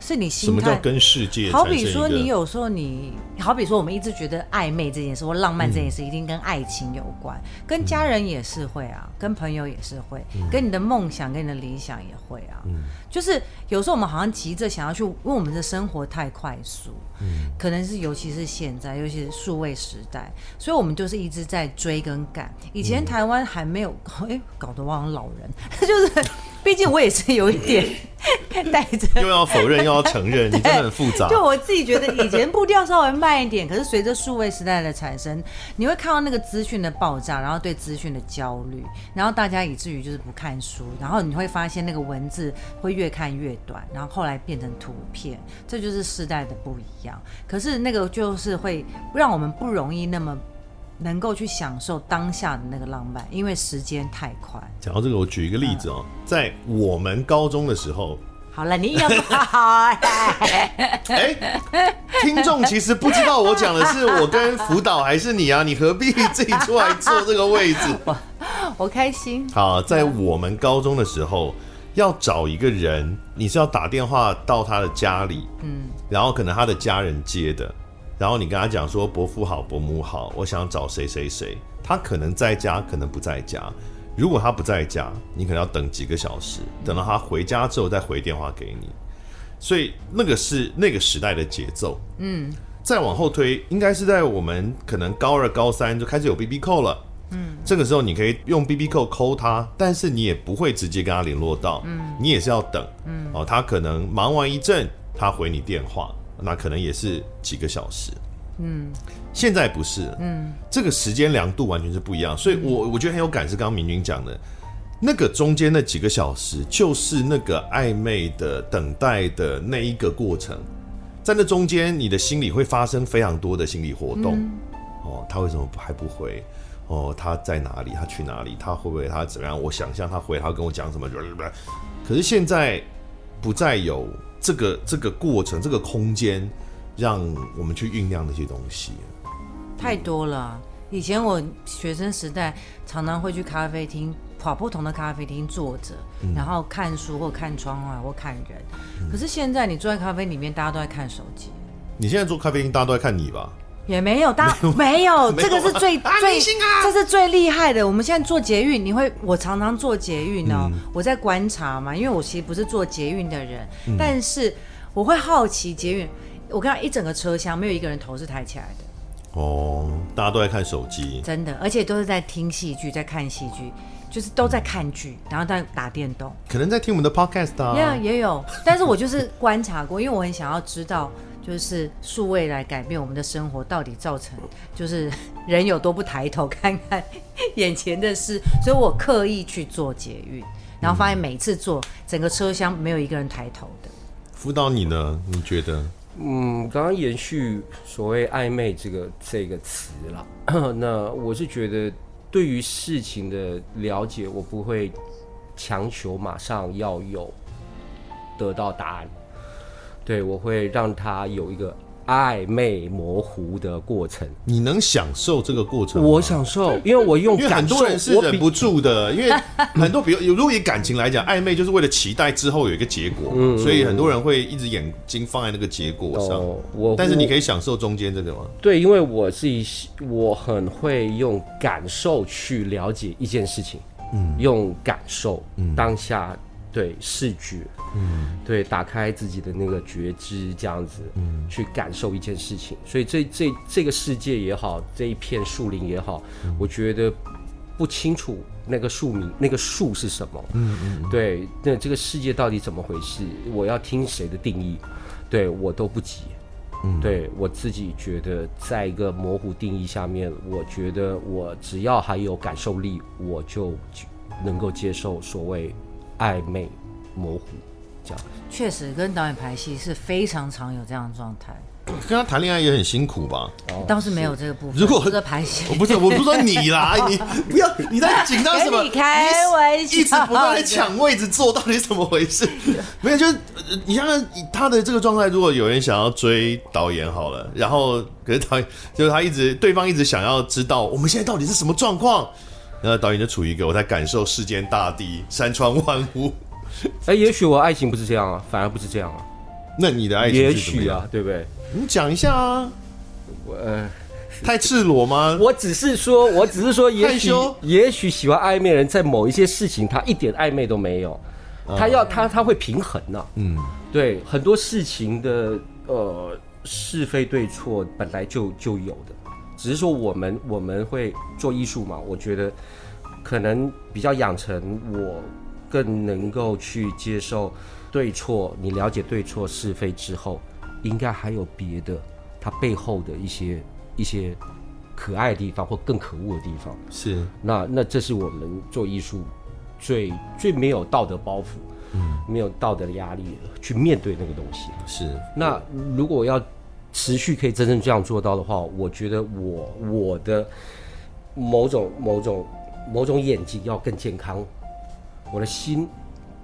[SPEAKER 3] 是你心态，
[SPEAKER 2] 什么叫跟世界？
[SPEAKER 3] 好比说，你有时候你，好比说，我们一直觉得暧昧这件事或浪漫这件事一定跟爱情有关，嗯、跟家人也是会啊，跟朋友也是会，嗯、跟你的梦想、跟你的理想也会啊。嗯、就是有时候我们好像急着想要去，因为我们的生活太快速，嗯，可能是尤其是现在，尤其是数位时代，所以我们就是一直在追跟赶。以前台湾还没有，哎、欸，搞得我好像老人，就是。毕竟我也是有一点 带着，
[SPEAKER 2] 又要否认又要承认，你真的很复杂。
[SPEAKER 3] 就我自己觉得以前步调稍微慢一点，可是随着数位时代的产生，你会看到那个资讯的爆炸，然后对资讯的焦虑，然后大家以至于就是不看书，然后你会发现那个文字会越看越短，然后后来变成图片，这就是时代的不一样。可是那个就是会让我们不容易那么。能够去享受当下的那个浪漫，因为时间太快。
[SPEAKER 2] 讲到这个，我举一个例子哦，在我们高中的时候，
[SPEAKER 3] 好了，你有好哎，
[SPEAKER 2] 听众其实不知道我讲的是我跟辅导还是你啊？你何必自己出来坐这个位置？
[SPEAKER 3] 我我开心。
[SPEAKER 2] 好，在我们高中的时候，要找一个人，你是要打电话到他的家里，嗯，然后可能他的家人接的。然后你跟他讲说，伯父好，伯母好，我想找谁谁谁，他可能在家，可能不在家。如果他不在家，你可能要等几个小时，等到他回家之后再回电话给你。所以那个是那个时代的节奏。嗯，再往后推，应该是在我们可能高二、高三就开始有 BB Call 了。嗯，这个时候你可以用 BB Call call 他，但是你也不会直接跟他联络到。嗯，你也是要等。嗯，哦，他可能忙完一阵，他回你电话。那可能也是几个小时，嗯，现在不是，嗯，这个时间量度完全是不一样，所以我我觉得很有感，是刚刚明君讲的，那个中间那几个小时，就是那个暧昧的等待的那一个过程，在那中间，你的心里会发生非常多的心理活动，嗯、哦，他为什么还不回？哦，他在哪里？他去哪里？他会不会他怎么样？我想象他回，他跟我讲什么？可是现在不再有。这个这个过程，这个空间，让我们去酝酿那些东西，
[SPEAKER 3] 太多了。以前我学生时代常常会去咖啡厅，跑不同的咖啡厅坐着，嗯、然后看书或看窗外或看人。嗯、可是现在你坐在咖啡里面，大家都在看手机。
[SPEAKER 2] 你现在坐咖啡厅，大家都在看你吧？
[SPEAKER 3] 也没有，大家 没有，这个是最 最，这是最厉害的。我们现在做捷运，你会，我常常做捷运哦，我在观察嘛，因为我其实不是做捷运的人，但是我会好奇捷运，我看到一整个车厢没有一个人头是抬起来的。
[SPEAKER 2] 哦，大家都在看手机，
[SPEAKER 3] 真的，而且都是在听戏剧，在看戏剧，就是都在看剧，然后在打电动，
[SPEAKER 2] 可能在听我们的 podcast 啊，
[SPEAKER 3] 也也有，但是我就是观察过，因为我很想要知道。就是数位来改变我们的生活，到底造成 就是人有多不抬头看看眼前的事，所以我刻意去做捷运，然后发现每次坐整个车厢没有一个人抬头的。
[SPEAKER 2] 辅导你呢？你觉得？
[SPEAKER 4] 嗯，刚刚延续所谓暧昧这个这个词了，那我是觉得对于事情的了解，我不会强求马上要有得到答案。对，我会让他有一个暧昧模糊的过程。
[SPEAKER 2] 你能享受这个过程吗？
[SPEAKER 4] 我享受，因为我用感受，
[SPEAKER 2] 因为很多人是忍不住的。因为很多，比如，如果以感情来讲，暧昧就是为了期待之后有一个结果，嗯，所以很多人会一直眼睛放在那个结果上。哦，我，但是你可以享受中间这个吗？
[SPEAKER 4] 对，因为我是一，我很会用感受去了解一件事情，嗯，用感受，嗯，当下。对视觉，嗯，对，打开自己的那个觉知，这样子，嗯，去感受一件事情。所以这这这个世界也好，这一片树林也好，嗯，我觉得不清楚那个树名，那个树是什么，嗯嗯，对，那这个世界到底怎么回事？我要听谁的定义？对我都不急，嗯，对我自己觉得，在一个模糊定义下面，我觉得我只要还有感受力，我就能够接受所谓。暧昧、模糊，这样
[SPEAKER 3] 确实跟导演排戏是非常常有这样的状态。
[SPEAKER 2] 跟他谈恋爱也很辛苦吧？
[SPEAKER 3] 倒是没有这个部分。
[SPEAKER 2] 如果
[SPEAKER 3] 这个拍戏，
[SPEAKER 2] 我不是，我不是说你啦，你不要你在紧张什么？
[SPEAKER 3] 你开玩笑，
[SPEAKER 2] 一直不断在抢位置坐，到底怎么回事？没有，就是你像他的这个状态，如果有人想要追导演好了，然后可是导演就是他一直对方一直想要知道我们现在到底是什么状况。然后导演就处于一个我在感受世间大地山川万物，
[SPEAKER 4] 哎，也许我爱情不是这样啊，反而不是这样啊。
[SPEAKER 2] 那你的爱情
[SPEAKER 4] 也许啊，对不对？
[SPEAKER 2] 你讲一下啊。我呃，太赤裸吗？
[SPEAKER 4] 我只是说，我只是说，也许也许喜欢暧昧的人在某一些事情他一点暧昧都没有，他要他他会平衡呐。嗯，对，很多事情的呃是非对错本来就就有的。只是说我们我们会做艺术嘛，我觉得可能比较养成我更能够去接受对错。你了解对错是非之后，应该还有别的，它背后的一些一些可爱的地方或更可恶的地方。
[SPEAKER 2] 是，
[SPEAKER 4] 那那这是我们做艺术最最没有道德包袱，嗯，没有道德的压力去面对那个东西。
[SPEAKER 2] 是，
[SPEAKER 4] 那如果要持续可以真正这样做到的话，我觉得我我的某种某种某种眼睛要更健康，我的心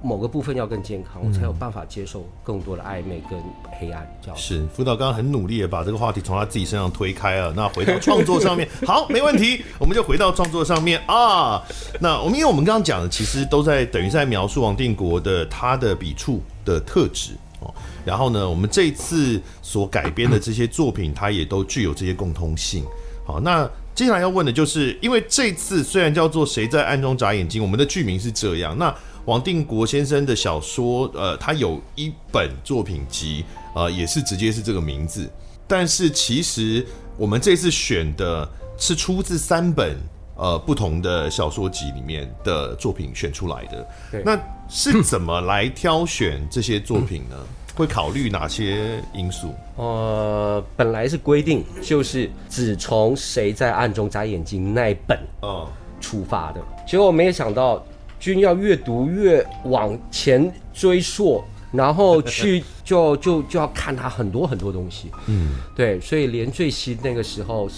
[SPEAKER 4] 某个部分要更健康，我才有办法接受更多的暧昧跟黑暗。这样
[SPEAKER 2] 是辅导刚刚很努力的把这个话题从他自己身上推开了。那回到创作上面，好，没问题，我们就回到创作上面啊。那我们因为我们刚刚讲的其实都在等于在描述王定国的他的笔触的特质哦。然后呢，我们这次所改编的这些作品，它也都具有这些共通性。好，那。接下来要问的就是，因为这次虽然叫做“谁在暗中眨眼睛”，我们的剧名是这样。那王定国先生的小说，呃，他有一本作品集，呃，也是直接是这个名字。但是其实我们这次选的是出自三本呃不同的小说集里面的作品选出来的。
[SPEAKER 4] 对，
[SPEAKER 2] 那是怎么来挑选这些作品呢？会考虑哪些因素？
[SPEAKER 4] 呃，本来是规定就是只从谁在暗中眨眼睛那一本啊出发的，结果没有想到君要越读越往前追溯，然后去 就就就要看他很多很多东西。嗯，对，所以连最新那个时候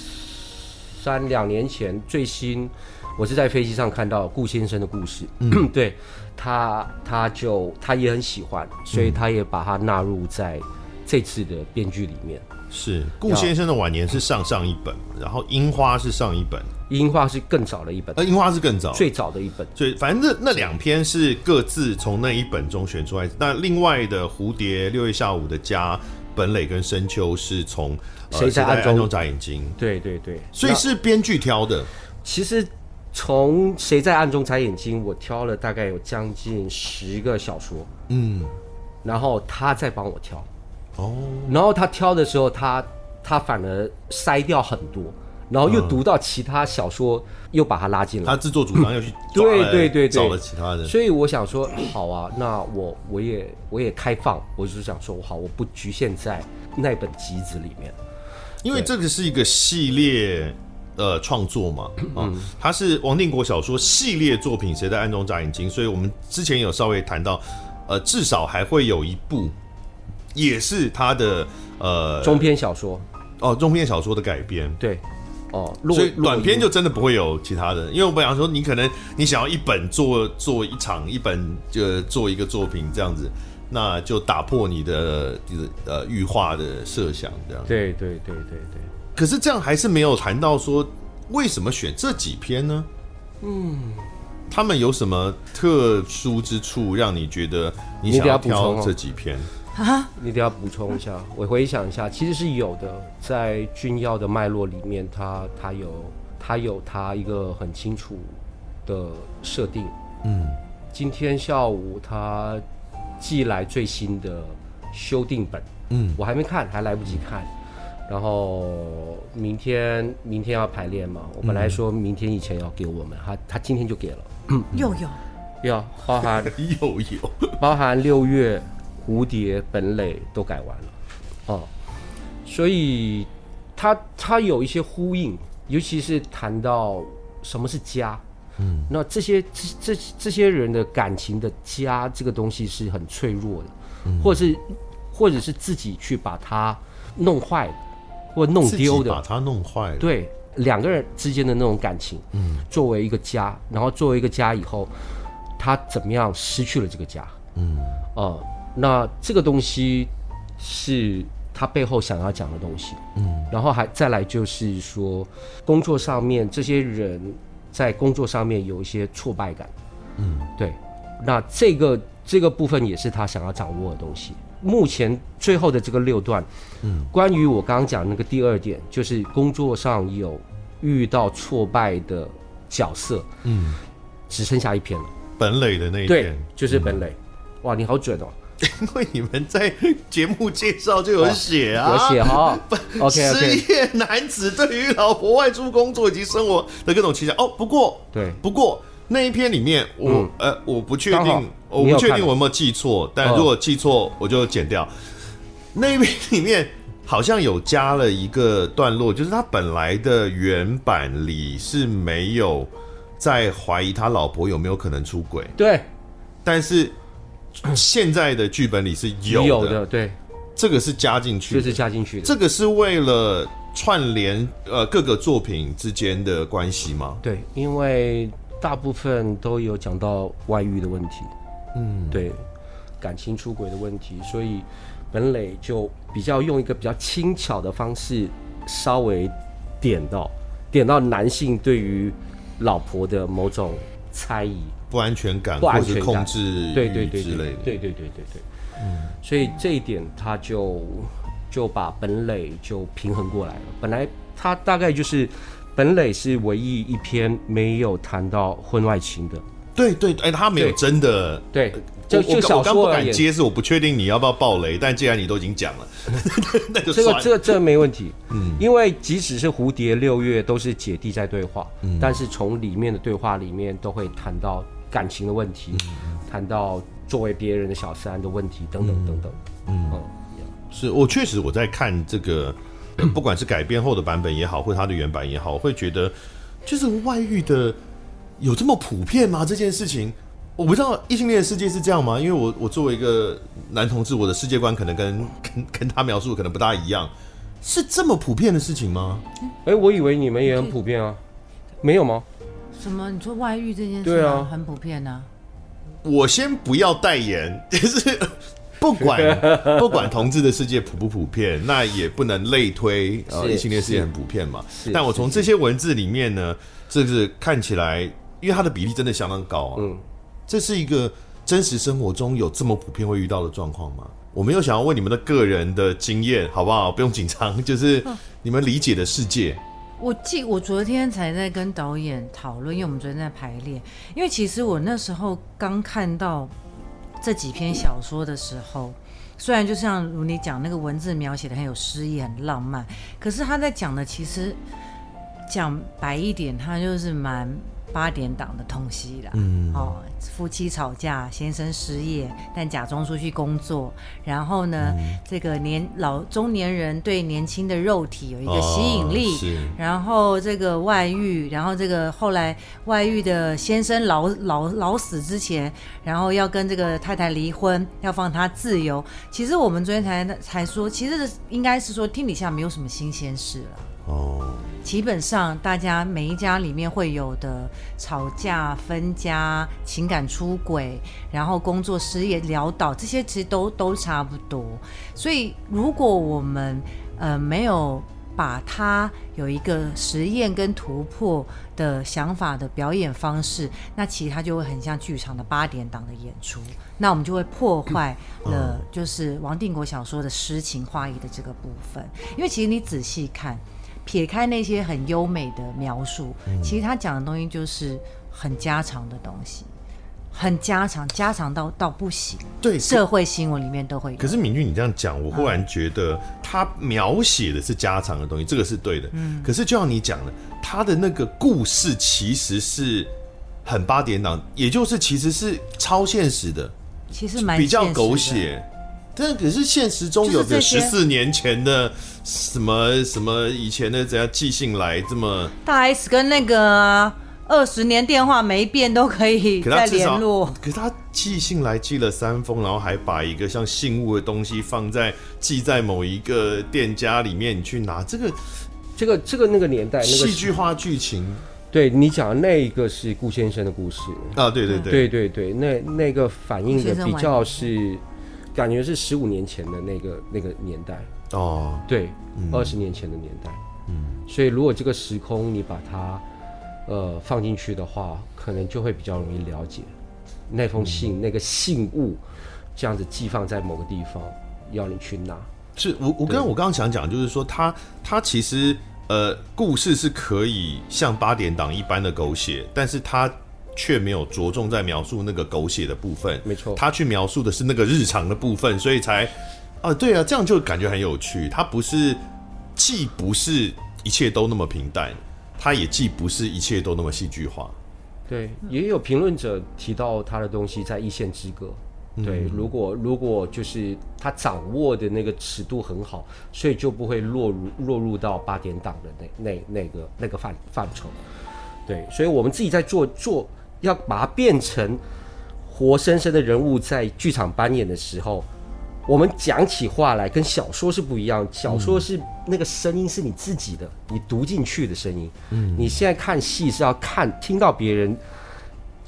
[SPEAKER 4] 三两年前最新，我是在飞机上看到顾先生的故事。嗯，对。他他就他也很喜欢，所以他也把它纳入在这次的编剧里面。
[SPEAKER 2] 是顾先生的晚年是上上一本，然后樱花是上一本，
[SPEAKER 4] 樱花是更早的一本，
[SPEAKER 2] 呃，樱花是更早
[SPEAKER 4] 最早的一本。
[SPEAKER 2] 所以反正那那两篇是各自从那一本中选出来。那另外的蝴蝶、六月下午的家、本垒跟深秋是从
[SPEAKER 4] 谁在暗中
[SPEAKER 2] 眨眼睛？
[SPEAKER 4] 对对对，
[SPEAKER 2] 所以是编剧挑的。
[SPEAKER 4] 其实。从谁在暗中眨眼睛，我挑了大概有将近十个小说，嗯，然后他再帮我挑，哦，然后他挑的时候，他他反而筛掉很多，然后又读到其他小说，又把他拉进来，
[SPEAKER 2] 他自作主张要去
[SPEAKER 4] 对对对
[SPEAKER 2] 找了其他人，
[SPEAKER 4] 所以我想说，好啊，那我我也我也开放，我就想说，好，我不局限在那本集子里面，
[SPEAKER 2] 因为这个是一个系列。呃，创作嘛，啊、哦，他是王定国小说系列作品《谁在暗中眨眼睛》，所以我们之前有稍微谈到，呃，至少还会有一部，也是他的呃
[SPEAKER 4] 中篇小说，
[SPEAKER 2] 哦，中篇小说的改编，
[SPEAKER 4] 对，哦，
[SPEAKER 2] 所以短篇就真的不会有其他的，因为我本想说，你可能你想要一本做做一场，一本就做一个作品这样子，那就打破你的就是呃预化的设想这样，
[SPEAKER 4] 对对对对对。
[SPEAKER 2] 可是这样还是没有谈到说为什么选这几篇呢？嗯，他们有什么特殊之处让你觉得你想要挑这几篇
[SPEAKER 4] 啊？你得要补充一下，我回想一下，其实是有的，在军药的脉络里面，他他有他有他一个很清楚的设定。嗯，今天下午他寄来最新的修订本，嗯，我还没看，还来不及看。然后明天明天要排练嘛，我本来说明天以前要给我们，他他今天就给了，
[SPEAKER 3] 又有，
[SPEAKER 4] 有包含
[SPEAKER 2] 又有，
[SPEAKER 4] 包含六月蝴蝶本垒都改完了，哦，所以他他有一些呼应，尤其是谈到什么是家，嗯，那这些这这这些人的感情的家这个东西是很脆弱的，嗯，或者是或者是自己去把它弄坏。或弄丢的，
[SPEAKER 2] 把它弄坏了。
[SPEAKER 4] 对，两个人之间的那种感情，嗯，作为一个家，然后作为一个家以后，他怎么样失去了这个家？嗯，哦、呃，那这个东西是他背后想要讲的东西。嗯，然后还再来就是说，工作上面这些人在工作上面有一些挫败感。嗯，对，那这个这个部分也是他想要掌握的东西。目前最后的这个六段，嗯，关于我刚刚讲那个第二点，就是工作上有遇到挫败的角色，嗯，只剩下一篇了，
[SPEAKER 2] 本垒的那一篇，
[SPEAKER 4] 对，就是本垒。嗯、哇，你好准哦！
[SPEAKER 2] 因为你们在节目介绍就有写啊，
[SPEAKER 4] 有写哈。OK，
[SPEAKER 2] 失业男子对于老婆外出工作以及生活的各种期待。哦，不过，
[SPEAKER 4] 对，
[SPEAKER 2] 不过那一篇里面我，呃我不确定，我不确定我有没有记错，但如果记错我就剪掉。那一篇里面好像有加了一个段落，就是他本来的原版里是没有在怀疑他老婆有没有可能出轨，
[SPEAKER 4] 对，
[SPEAKER 2] 但是现在的剧本里是有的，
[SPEAKER 4] 有的，对，
[SPEAKER 2] 这个是加进去的，
[SPEAKER 4] 这是加进去的，
[SPEAKER 2] 这个是为了串联呃各个作品之间的关系吗？
[SPEAKER 4] 对，因为。大部分都有讲到外遇的问题，嗯，对，感情出轨的问题，所以本垒就比较用一个比较轻巧的方式，稍微点到点到男性对于老婆的某种猜疑、
[SPEAKER 2] 不安全感、不安全控制
[SPEAKER 4] 对对对
[SPEAKER 2] 之类的，
[SPEAKER 4] 对对对对对，嗯，所以这一点他就就把本垒就平衡过来了。本来他大概就是。本垒是唯一一篇没有谈到婚外情的，
[SPEAKER 2] 对对，哎、欸，他没有真的
[SPEAKER 4] 对，就就小说而言，我刚不敢
[SPEAKER 2] 接，是我不确定你要不要爆雷，但既然你都已经讲了，那就
[SPEAKER 4] 这个这个这个没问题，嗯，因为即使是蝴蝶六月都是姐弟在对话，嗯，但是从里面的对话里面都会谈到感情的问题，谈、嗯、到作为别人的小三的问题等等等等，嗯，嗯。
[SPEAKER 2] 是我确实我在看这个。不管是改编后的版本也好，或者他的原版也好，我会觉得，就是外遇的有这么普遍吗？这件事情，我不知道异性恋的世界是这样吗？因为我我作为一个男同志，我的世界观可能跟跟跟他描述的可能不大一样，是这么普遍的事情吗？
[SPEAKER 4] 哎、欸，我以为你们也很普遍啊，没有吗？
[SPEAKER 3] 什么？你说外遇这件事？对啊，很普遍呢、啊。
[SPEAKER 2] 我先不要代言，就是。不管不管同志的世界普不普遍，那也不能类推呃异性恋世界很普遍嘛。但我从这些文字里面呢，这是看起来，因为它的比例真的相当高啊。嗯，这是一个真实生活中有这么普遍会遇到的状况吗？我没有想要问你们的个人的经验，好不好？不用紧张，就是你们理解的世界。
[SPEAKER 3] 我记，我昨天才在跟导演讨论，因为我们昨天在排练，因为其实我那时候刚看到。这几篇小说的时候，虽然就像如你讲那个文字描写的很有诗意、很浪漫，可是他在讲的其实讲白一点，他就是蛮。八点档的东西啦，嗯，哦，夫妻吵架，先生失业，但假装出去工作，然后呢，嗯、这个年老中年人对年轻的肉体有一个吸引力，哦、然后这个外遇，然后这个后来外遇的先生老老老死之前，然后要跟这个太太离婚，要放他自由。其实我们昨天才才说，其实应该是说天底下没有什么新鲜事了，哦。基本上，大家每一家里面会有的吵架、分家、情感出轨，然后工作失业、潦倒，这些其实都都差不多。所以，如果我们呃没有把它有一个实验跟突破的想法的表演方式，那其实它就会很像剧场的八点档的演出，那我们就会破坏了就是王定国小说的诗情画意的这个部分。因为其实你仔细看。撇开那些很优美的描述，嗯、其实他讲的东西就是很家常的东西，很家常，家常到到不行。对，社会新闻里面都会有。
[SPEAKER 2] 可是敏俊，你这样讲，我忽然觉得他描写的是家常的东西，嗯、这个是对的。嗯。可是就像你讲的，他的那个故事其实是很八点档，也就是其实是超现实的，
[SPEAKER 3] 其实蛮
[SPEAKER 2] 比较狗血。但可是现实中有个十四年前的什么什么以前的怎样寄信来这么
[SPEAKER 3] 大 S 跟那个二十年电话没变都可以再联络，
[SPEAKER 2] 可是他寄信来寄了三封，然后还把一个像信物的东西放在寄在某一个店家里面，你去拿这个
[SPEAKER 4] 这个这个那个年代那个
[SPEAKER 2] 戏剧化剧情，
[SPEAKER 4] 对你讲的那一个是顾先生的故事。
[SPEAKER 2] 啊，对对对。
[SPEAKER 4] 对对对，那那个反映的比较是。感觉是十五年前的那个那个年代。哦，对，二十、嗯、年前的年代，嗯，所以如果这个时空你把它呃放进去的话，可能就会比较容易了解。那封信、嗯、那个信物这样子寄放在某个地方，要你去拿。
[SPEAKER 2] 是我我刚我刚刚想讲，就是说他他其实呃故事是可以像八点档一般的狗血，但是他。却没有着重在描述那个狗血的部分，
[SPEAKER 4] 没错，
[SPEAKER 2] 他去描述的是那个日常的部分，所以才，啊，对啊，这样就感觉很有趣。他不是，既不是一切都那么平淡，他也既不是一切都那么戏剧化。
[SPEAKER 4] 对，也有评论者提到他的东西在一线之隔。对，如果如果就是他掌握的那个尺度很好，所以就不会落入落入到八点档的那那那个那个范范畴。对，所以我们自己在做做，要把它变成活生生的人物在剧场扮演的时候，我们讲起话来跟小说是不一样。小说是那个声音是你自己的，你读进去的声音。嗯，你现在看戏是要看听到别人。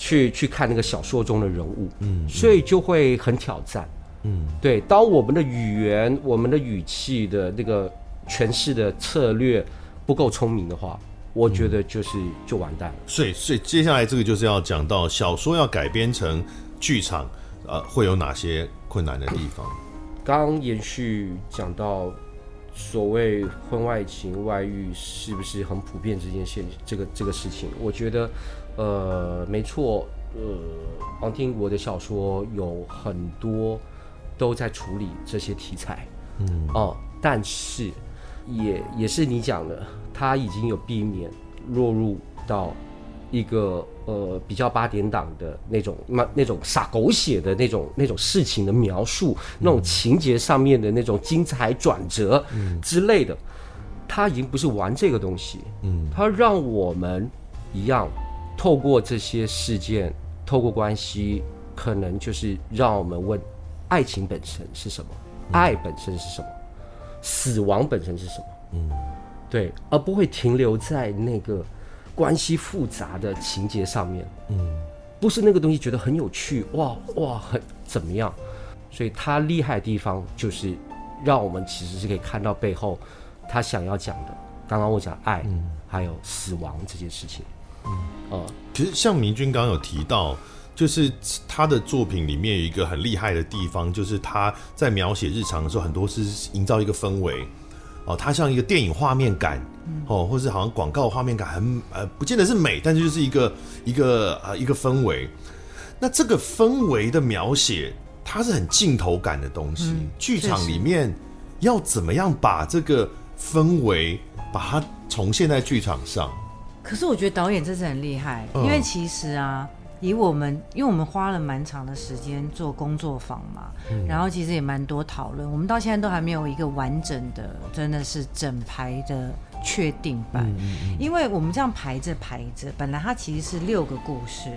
[SPEAKER 4] 去去看那个小说中的人物，嗯，所以就会很挑战，嗯，对。当我们的语言、我们的语气的那个诠释的策略不够聪明的话，我觉得就是就完蛋了。
[SPEAKER 2] 所以，所以接下来这个就是要讲到小说要改编成剧场，呃，会有哪些困难的地方？
[SPEAKER 4] 刚延续讲到所谓婚外情、外遇是不是很普遍这件现这个这个事情，我觉得。呃，没错，呃，王定国的小说有很多都在处理这些题材，嗯哦，但是也也是你讲的，他已经有避免落入到一个呃比较八点档的那种那那种撒狗血的那种那种事情的描述，那种情节上面的那种精彩转折之类的，他已经不是玩这个东西，嗯，他让我们一样。透过这些事件，透过关系，可能就是让我们问：爱情本身是什么？爱本身是什么？死亡本身是什么？嗯，对，而不会停留在那个关系复杂的情节上面。嗯，不是那个东西觉得很有趣，哇哇，很怎么样？所以他厉害的地方就是让我们其实是可以看到背后他想要讲的。刚刚我讲爱，还有死亡这件事情。嗯哦，
[SPEAKER 2] 其实像明君刚刚有提到，就是他的作品里面有一个很厉害的地方，就是他在描写日常的时候，很多是营造一个氛围。哦，它像一个电影画面感，哦，或是好像广告画面感很呃，不见得是美，但是就是一个一个呃一个氛围。那这个氛围的描写，它是很镜头感的东西。剧场里面要怎么样把这个氛围把它重现在剧场上？
[SPEAKER 3] 可是我觉得导演真是很厉害，因为其实啊，以我们，因为我们花了蛮长的时间做工作坊嘛，然后其实也蛮多讨论，我们到现在都还没有一个完整的，真的是整排的确定版，因为我们这样排着排着，本来它其实是六个故事，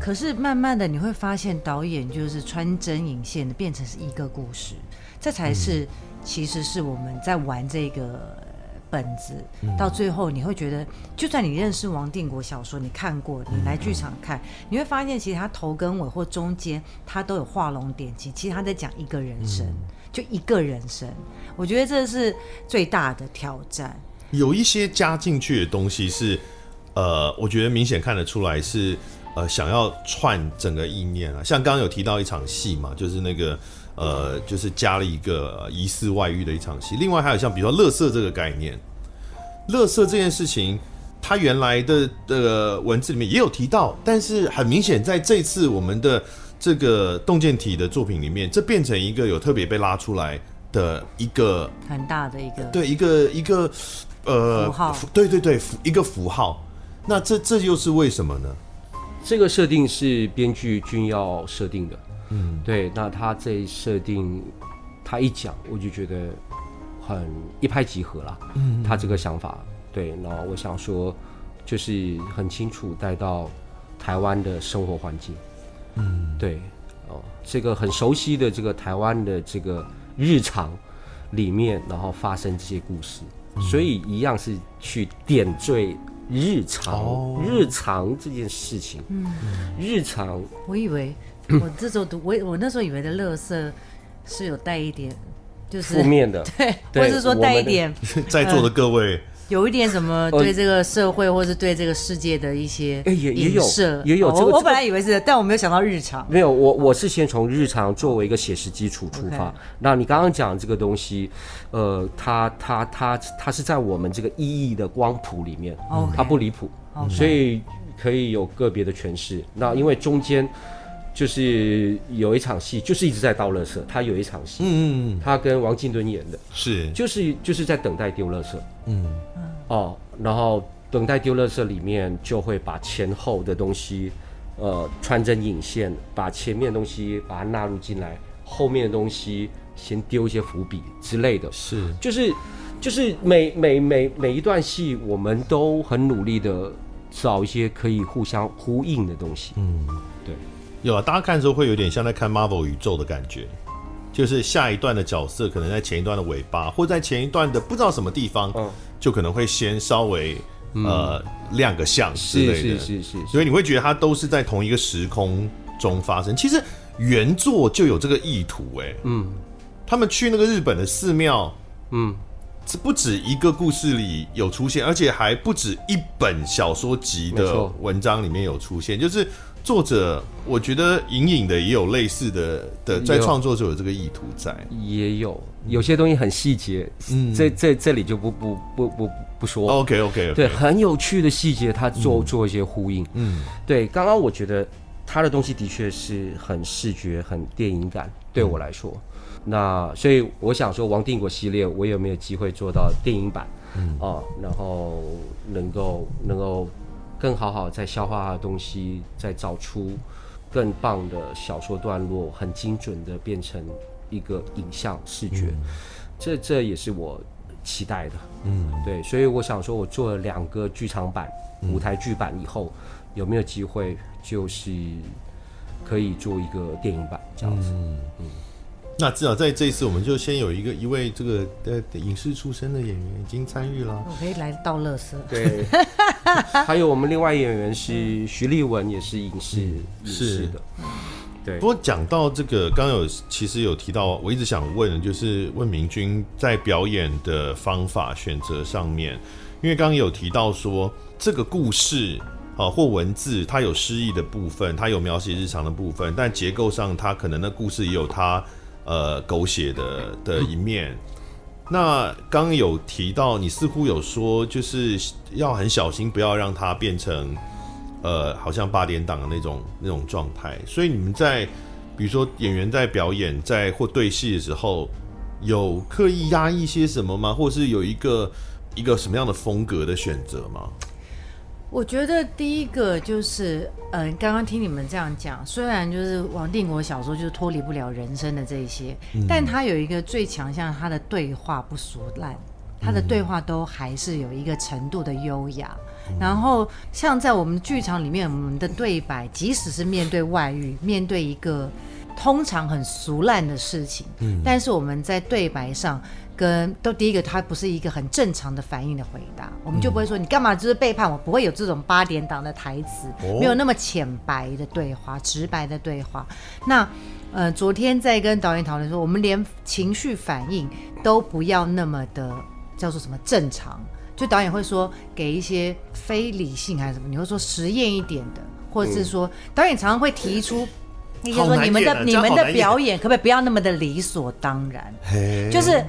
[SPEAKER 3] 可是慢慢的你会发现导演就是穿针引线的变成是一个故事，这才是其实是我们在玩这个。本子到最后，你会觉得，就算你认识王定国小说，你看过，你来剧场看，你会发现，其实他头跟尾或中间，他都有画龙点睛。其实他在讲一个人生，就一个人生。我觉得这是最大的挑战。
[SPEAKER 2] 有一些加进去的东西是，呃，我觉得明显看得出来是，呃，想要串整个意念啊。像刚刚有提到一场戏嘛，就是那个。呃，就是加了一个疑似外遇的一场戏。另外还有像比如说“乐色”这个概念，“乐色”这件事情，它原来的这个文字里面也有提到，但是很明显在这次我们的这个洞见体的作品里面，这变成一个有特别被拉出来的一个
[SPEAKER 3] 很大的一个
[SPEAKER 2] 对一个一个呃
[SPEAKER 3] 符号，
[SPEAKER 2] 对对对，一个符号。那这这又是为什么呢？
[SPEAKER 4] 这个设定是编剧君要设定的。嗯，对，那他这设定，他一讲，我就觉得很一拍即合了。嗯，他这个想法，对，然后我想说，就是很清楚带到台湾的生活环境。嗯，对，哦，这个很熟悉的这个台湾的这个日常里面，然后发生这些故事，嗯，所以一样是去点缀日常，哦，日常这件事情。嗯，日常，
[SPEAKER 3] 我以为。我这时候读我我那时候以为的乐色是有带一点就是
[SPEAKER 4] 负面的，
[SPEAKER 3] 对，对或是说带一点
[SPEAKER 2] 在座的各位、呃、
[SPEAKER 3] 有一点什么对这个社会或是对这个世界的一些
[SPEAKER 4] 也也有也有、这个
[SPEAKER 3] 哦、我本来以为是，但我没有想到日常
[SPEAKER 4] 没有我我是先从日常作为一个写实基础出发。那你刚刚讲这个东西，呃，它它它它是在我们这个意义的光谱里面.它不离谱所以可以有个别的诠释。那因为中间。就是有一场戏，就是一直在倒垃圾。他有一场戏，嗯嗯，他跟王静敦演的，
[SPEAKER 2] 是，
[SPEAKER 4] 就是就是在等待丢垃圾，嗯哦，然后等待丢垃圾里面就会把前后的东西，呃，穿针引线，把前面的东西把它纳入进来，后面的东西先丢一些伏笔之类的。
[SPEAKER 2] 是，
[SPEAKER 4] 就是就是每每每每一段戏，我们都很努力的找一些可以互相呼应的东西。嗯，对，
[SPEAKER 2] 有啊，大家看的时候会有点像在看 Marvel 宇宙的感觉。就是下一段的角色可能在前一段的尾巴，或在前一段的不知道什么地方，嗯、就可能会先稍微、嗯、呃亮个相之类的。
[SPEAKER 4] 是是是是，
[SPEAKER 2] 所以你会觉得它都是在同一个时空中发生。其实原作就有这个意图、欸，哎，嗯，他们去那个日本的寺庙，嗯，这不止一个故事里有出现，而且还不止一本小说集的文章里面有出现，就是。作者，我觉得隐隐的也有类似的的，在创作者有这个意图在，
[SPEAKER 4] 也有有些东西很细节，嗯，这这这里就不不不不不说。
[SPEAKER 2] OK OK，
[SPEAKER 4] 对，很有趣的细节，他做做一些呼应，嗯，对。刚刚我觉得他的东西的确是很视觉、很电影感，对我来说。那所以我想说，王定国系列，我有没有机会做到电影版？嗯哦，然后能够能够。更好好再消化他的东西，再找出更棒的小说段落，很精准的变成一个影像视觉，嗯、这这也是我期待的。嗯，对，所以我想说，我做了两个剧场版、嗯、舞台剧版以后，有没有机会就是可以做一个电影版这样子？嗯。嗯
[SPEAKER 2] 那至少在这一次，我们就先有一个一位这个呃影视出身的演员已经参与了。
[SPEAKER 3] 我可以来倒乐色。
[SPEAKER 4] 对，还有我们另外演员是徐立文，也是影视影视的。对。
[SPEAKER 2] 不过讲到这个，刚刚有其实有提到，我一直想问的就是问明君在表演的方法选择上面，因为刚刚有提到说这个故事啊或文字，它有诗意的部分，它有描写日常的部分，但结构上它可能那故事也有它。呃，狗血的的一面。那刚刚有提到，你似乎有说，就是要很小心，不要让它变成呃，好像八点档的那种那种状态。所以你们在，比如说演员在表演在或对戏的时候，有刻意压抑些什么吗？或是有一个一个什么样的风格的选择吗？
[SPEAKER 3] 我觉得第一个就是，嗯、呃，刚刚听你们这样讲，虽然就是王定国小说就是脱离不了人生的这一些，嗯、但他有一个最强项，他的对话不俗烂，他的对话都还是有一个程度的优雅。嗯、然后像在我们剧场里面，我们的对白，即使是面对外遇，面对一个通常很俗烂的事情，嗯、但是我们在对白上。跟都第一个，他不是一个很正常的反应的回答，我们就不会说你干嘛就是背叛我，不会有这种八点档的台词，没有那么浅白的对话，直白的对话。那呃，昨天在跟导演讨论说，我们连情绪反应都不要那么的叫做什么正常，就导演会说给一些非理性还是什么，你会说实验一点的，或者是说导演常常会提出，你就说你们的你们的表演可不可以不要那么的理所当然，就是。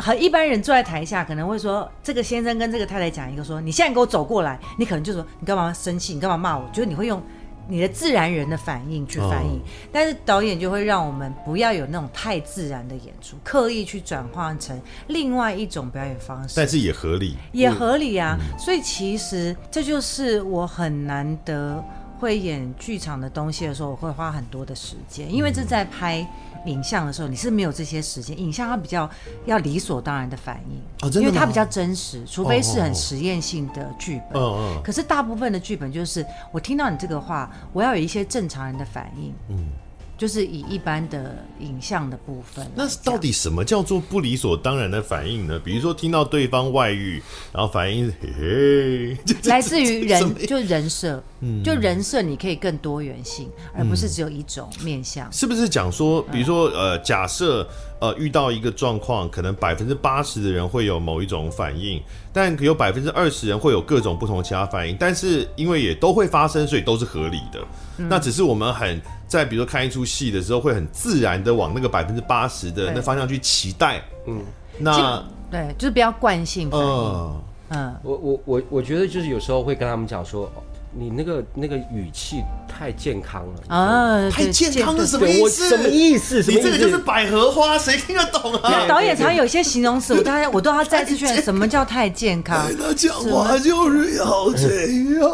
[SPEAKER 3] 和一般人坐在台下，可能会说这个先生跟这个太太讲一个说，你现在给我走过来，你可能就说你干嘛生气，你干嘛骂我？就是你会用你的自然人的反应去反应，但是导演就会让我们不要有那种太自然的演出，刻意去转换成另外一种表演方式，
[SPEAKER 2] 但是也合理，
[SPEAKER 3] 也合理啊。所以其实这就是我很难得会演剧场的东西的时候，我会花很多的时间，因为这在拍。影像的时候，你是没有这些时间。影像它比较要理所当然的反应，哦、因为它比较真实，除非是很实验性的剧本。哦哦、可是大部分的剧本就是，我听到你这个话，我要有一些正常人的反应。嗯。就是以一般的影像的部分，
[SPEAKER 2] 那到底什么叫做不理所当然的反应呢？比如说听到对方外遇，然后反应嘿嘿，
[SPEAKER 3] 来自于人就人设，嗯，就人设你可以更多元性，而不是只有一种面向。
[SPEAKER 2] 是不是讲说，比如说呃，假设呃遇到一个状况，可能百分之八十的人会有某一种反应，但可有百分之二十人会有各种不同其他反应，但是因为也都会发生，所以都是合理的。嗯、那只是我们很。在比如说看一出戏的时候，会很自然的往那个百分之八十的那方向去期待。嗯，那
[SPEAKER 3] 对，就是比较惯性反应。嗯，
[SPEAKER 4] 嗯，我我我我觉得就是有时候会跟他们讲说，你那个那个语气太健康了
[SPEAKER 3] 啊！
[SPEAKER 2] 太健康了什么意思？
[SPEAKER 4] 什么意思？
[SPEAKER 2] 你这个就是百合花，谁听得懂啊？
[SPEAKER 3] 导演常有些形容词，我大家我都要再次确认，什么叫太健康？
[SPEAKER 2] 他讲话就是要这样，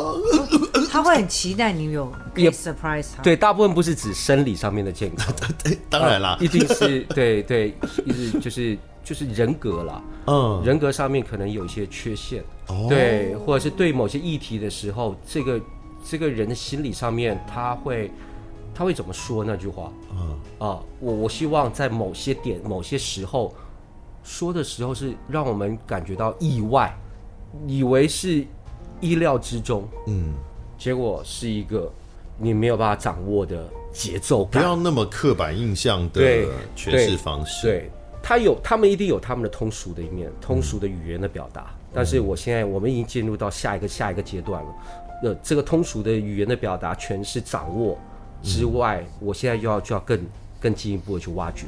[SPEAKER 3] 他会很期待你有也 surprise 他。
[SPEAKER 4] 对，大部分不是指生理上面的健康，
[SPEAKER 2] 对，当然啦，
[SPEAKER 4] 一定是对对，一直就是就是人格啦，嗯，人格上面可能有一些缺陷。对，或者是对某些议题的时候，这个这个人的心理上面，他会他会怎么说那句话？嗯啊，我我希望在某些点、某些时候说的时候，是让我们感觉到意外，以为是意料之中，嗯，结果是一个你没有办法掌握的节奏感，
[SPEAKER 2] 不要那么刻板印象的诠释方式。
[SPEAKER 4] 对，对他有，他们一定有他们的通俗的一面，通俗的语言的表达。嗯但是我现在，我们已经进入到下一个下一个阶段了。那这个通俗的语言的表达全是掌握之外，我现在又要就要更更进一步的去挖掘。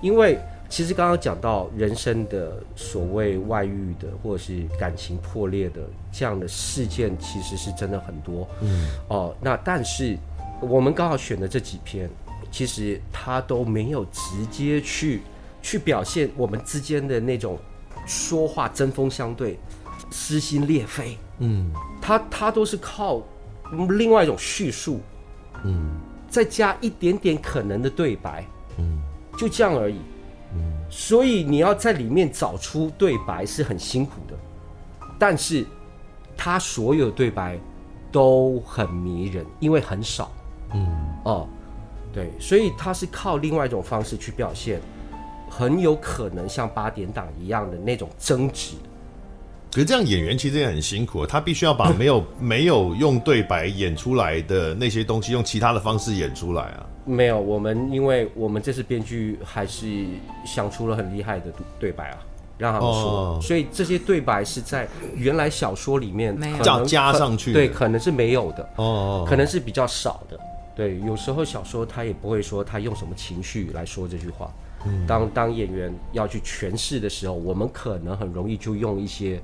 [SPEAKER 4] 因为其实刚刚讲到人生的所谓外遇的或者是感情破裂的这样的事件，其实是真的很多。嗯。哦，那但是我们刚好选的这几篇，其实他都没有直接去去表现我们之间的那种。说话针锋相对，撕心裂肺，嗯，他他都是靠另外一种叙述，嗯，再加一点点可能的对白，嗯，就这样而已，嗯，所以你要在里面找出对白是很辛苦的，但是他所有对白都很迷人，因为很少，嗯，哦，对，所以他是靠另外一种方式去表现。很有可能像八点档一样的那种争执，
[SPEAKER 2] 可是这样演员其实也很辛苦，他必须要把没有 没有用对白演出来的那些东西，用其他的方式演出来啊。
[SPEAKER 4] 没有，我们因为我们这次编剧还是想出了很厉害的对白啊，让他们说，哦、所以这些对白是在原来小说里面可能
[SPEAKER 2] 加加上去，
[SPEAKER 4] 对，可能是没有的哦，可能是比较少的。对，有时候小说他也不会说他用什么情绪来说这句话。当当演员要去诠释的时候，我们可能很容易就用一些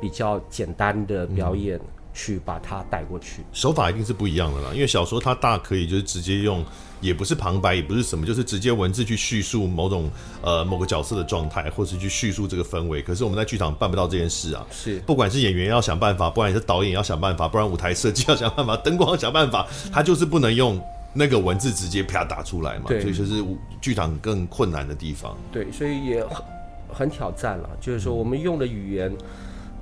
[SPEAKER 4] 比较简单的表演去把它带过去。
[SPEAKER 2] 手法一定是不一样的啦，因为小说它大可以就是直接用，也不是旁白，也不是什么，就是直接文字去叙述某种呃某个角色的状态，或是去叙述这个氛围。可是我们在剧场办不到这件事啊，
[SPEAKER 4] 是
[SPEAKER 2] 不管是演员要想办法，不管是导演要想办法，不然舞台设计要想办法，灯光要想办法，他就是不能用。那个文字直接啪打出来嘛，所以就是剧场更困难的地方。
[SPEAKER 4] 对，所以也很很挑战了。就是说，我们用的语言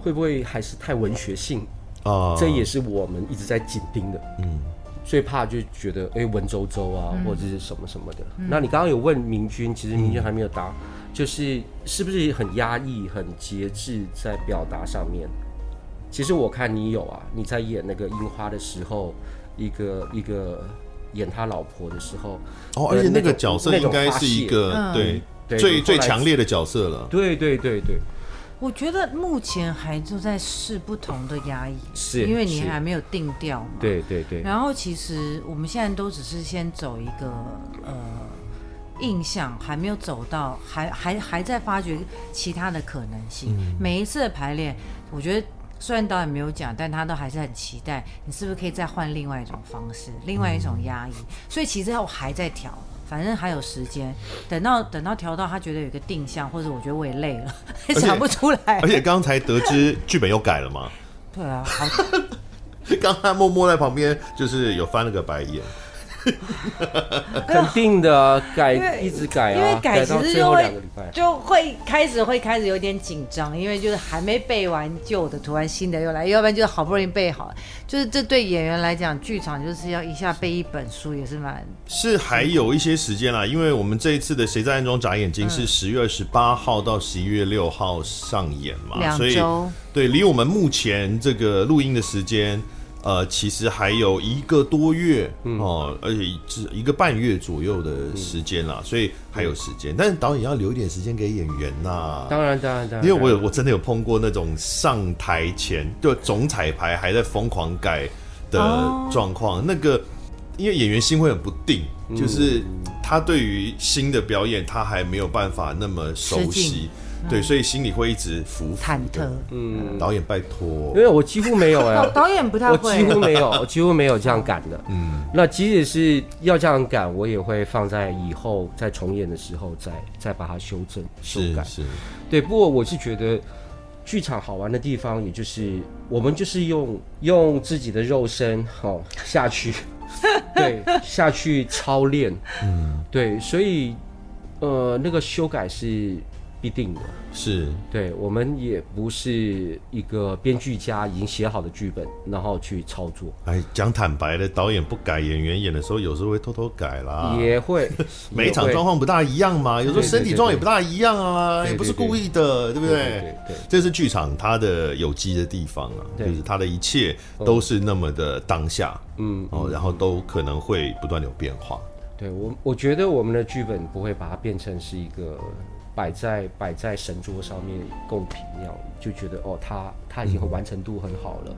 [SPEAKER 4] 会不会还是太文学性啊？这也是我们一直在紧盯的。嗯，最怕就觉得哎、欸，文绉绉啊，或者是什么什么的。嗯、那你刚刚有问明君，其实明君还没有答，嗯、就是是不是很压抑、很节制在表达上面？其实我看你有啊，你在演那个樱花的时候，一个一个。演他老婆的时候，
[SPEAKER 2] 哦，而且那个角色应该是一个对最最强烈的角色了。
[SPEAKER 4] 对对对对，
[SPEAKER 3] 我觉得目前还就在试不同的压抑，
[SPEAKER 4] 是
[SPEAKER 3] 因为你还没有定调嘛。
[SPEAKER 4] 对对对。
[SPEAKER 3] 然后其实我们现在都只是先走一个呃印象，还没有走到，还还还在发掘其他的可能性。每一次的排练，我觉得。虽然导演没有讲，但他都还是很期待。你是不是可以再换另外一种方式，另外一种压抑？嗯、所以其实我还在调，反正还有时间。等到等到调到他觉得有一个定向，或者我觉得我也累了，也 想不出来。
[SPEAKER 2] 而且刚才得知剧本又改了吗？
[SPEAKER 3] 对啊，好。
[SPEAKER 2] 刚才默默在旁边就是有翻了个白眼。
[SPEAKER 4] 肯定的，改一直改啊，
[SPEAKER 3] 因为改其实就会
[SPEAKER 4] 就
[SPEAKER 3] 会开始会开始有点紧张，因为就是还没背完旧的，突然新的又来，要不然就是好不容易背好，就是这对演员来讲，剧场就是要一下背一本书也是蛮
[SPEAKER 2] 是还有一些时间啦，因为我们这一次的《谁在暗中眨眼睛》是十月二十八号到十一月六号上演嘛，
[SPEAKER 3] 两周，
[SPEAKER 2] 所以对，离我们目前这个录音的时间。呃，其实还有一个多月哦，嗯、而且是一个半月左右的时间啦，嗯、所以还有时间。但是导演要留一点时间给演员呐、啊。
[SPEAKER 4] 当然，当然，当然。
[SPEAKER 2] 因为我有我真的有碰过那种上台前就总彩排还在疯狂改的状况。哦、那个因为演员心会很不定，就是他对于新的表演他还没有办法那么熟悉。对，所以心里会一直浮浮
[SPEAKER 3] 忐忑。
[SPEAKER 2] 嗯，导演拜托，
[SPEAKER 4] 因为我几乎没有哎、
[SPEAKER 3] 导 导演不太会，
[SPEAKER 4] 我几乎没有，我几乎没有这样赶的。嗯，那即使是要这样赶，我也会放在以后再重演的时候再再把它修正修改。
[SPEAKER 2] 是，
[SPEAKER 4] 对。不过我是觉得剧场好玩的地方，也就是我们就是用用自己的肉身好、哦、下去，对，下去操练。嗯，对，所以。呃，那个修改是必定的，
[SPEAKER 2] 是。
[SPEAKER 4] 对，我们也不是一个编剧家已经写好的剧本，然后去操作。
[SPEAKER 2] 哎，讲坦白的，导演不改，演员演的时候有时候会偷偷改啦，
[SPEAKER 4] 也会，
[SPEAKER 2] 每一场状况不大一样嘛，有时候身体状况也不大一样啊，也不是故意的，对不对？对，对，对，这是剧场它的有机的地方啊，就是它的一切都是那么的当下，嗯，哦，然后都可能会不断有变化。
[SPEAKER 4] 对我，我觉得我们的剧本不会把它变成是一个摆在摆在神桌上面供品那样，就觉得哦，他他已经完成度很好了，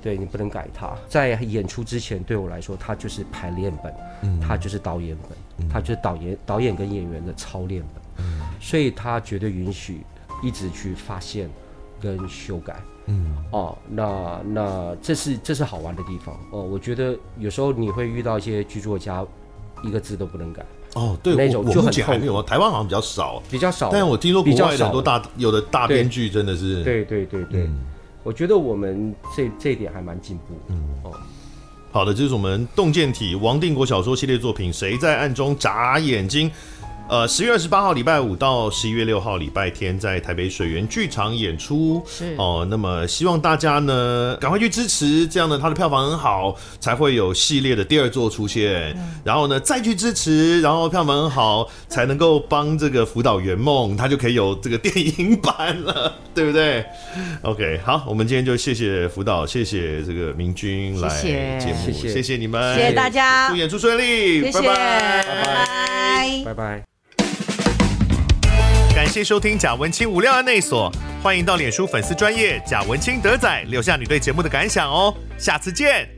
[SPEAKER 4] 对你不能改它。在演出之前，对我来说，它就是排练本，它就是导演本，它就是导演导演跟演员的操练本，所以它绝对允许一直去发现跟修改。嗯，哦，那那这是这是好玩的地方哦。我觉得有时候你会遇到一些剧作家。一个字都不能改
[SPEAKER 2] 哦，对，那种就很还没有啊，台湾好像比较少，
[SPEAKER 4] 比较少。
[SPEAKER 2] 但是我听说国外的很多大有的大编剧真的是，
[SPEAKER 4] 对对对对，嗯、我觉得我们这这一点还蛮进步。嗯哦，
[SPEAKER 2] 好的，这是我们洞见体王定国小说系列作品《谁在暗中眨眼睛》。呃，十月二十八号礼拜五到十一月六号礼拜天，在台北水源剧场演出。是哦、呃，那么希望大家呢赶快去支持，这样呢它的票房很好，才会有系列的第二座出现。嗯、然后呢再去支持，然后票房很好，才能够帮这个福岛圆梦，它就可以有这个电影版了，对不对？OK，好，我们今天就谢谢福岛，谢谢这个明君来节目，谢谢，谢谢你们，
[SPEAKER 3] 谢谢大家，
[SPEAKER 2] 祝演出顺利，谢谢，拜拜，拜
[SPEAKER 4] 拜，拜拜。
[SPEAKER 2] 感谢收听贾文清无料案内所，欢迎到脸书粉丝专业贾文清德仔留下你对节目的感想哦，下次见。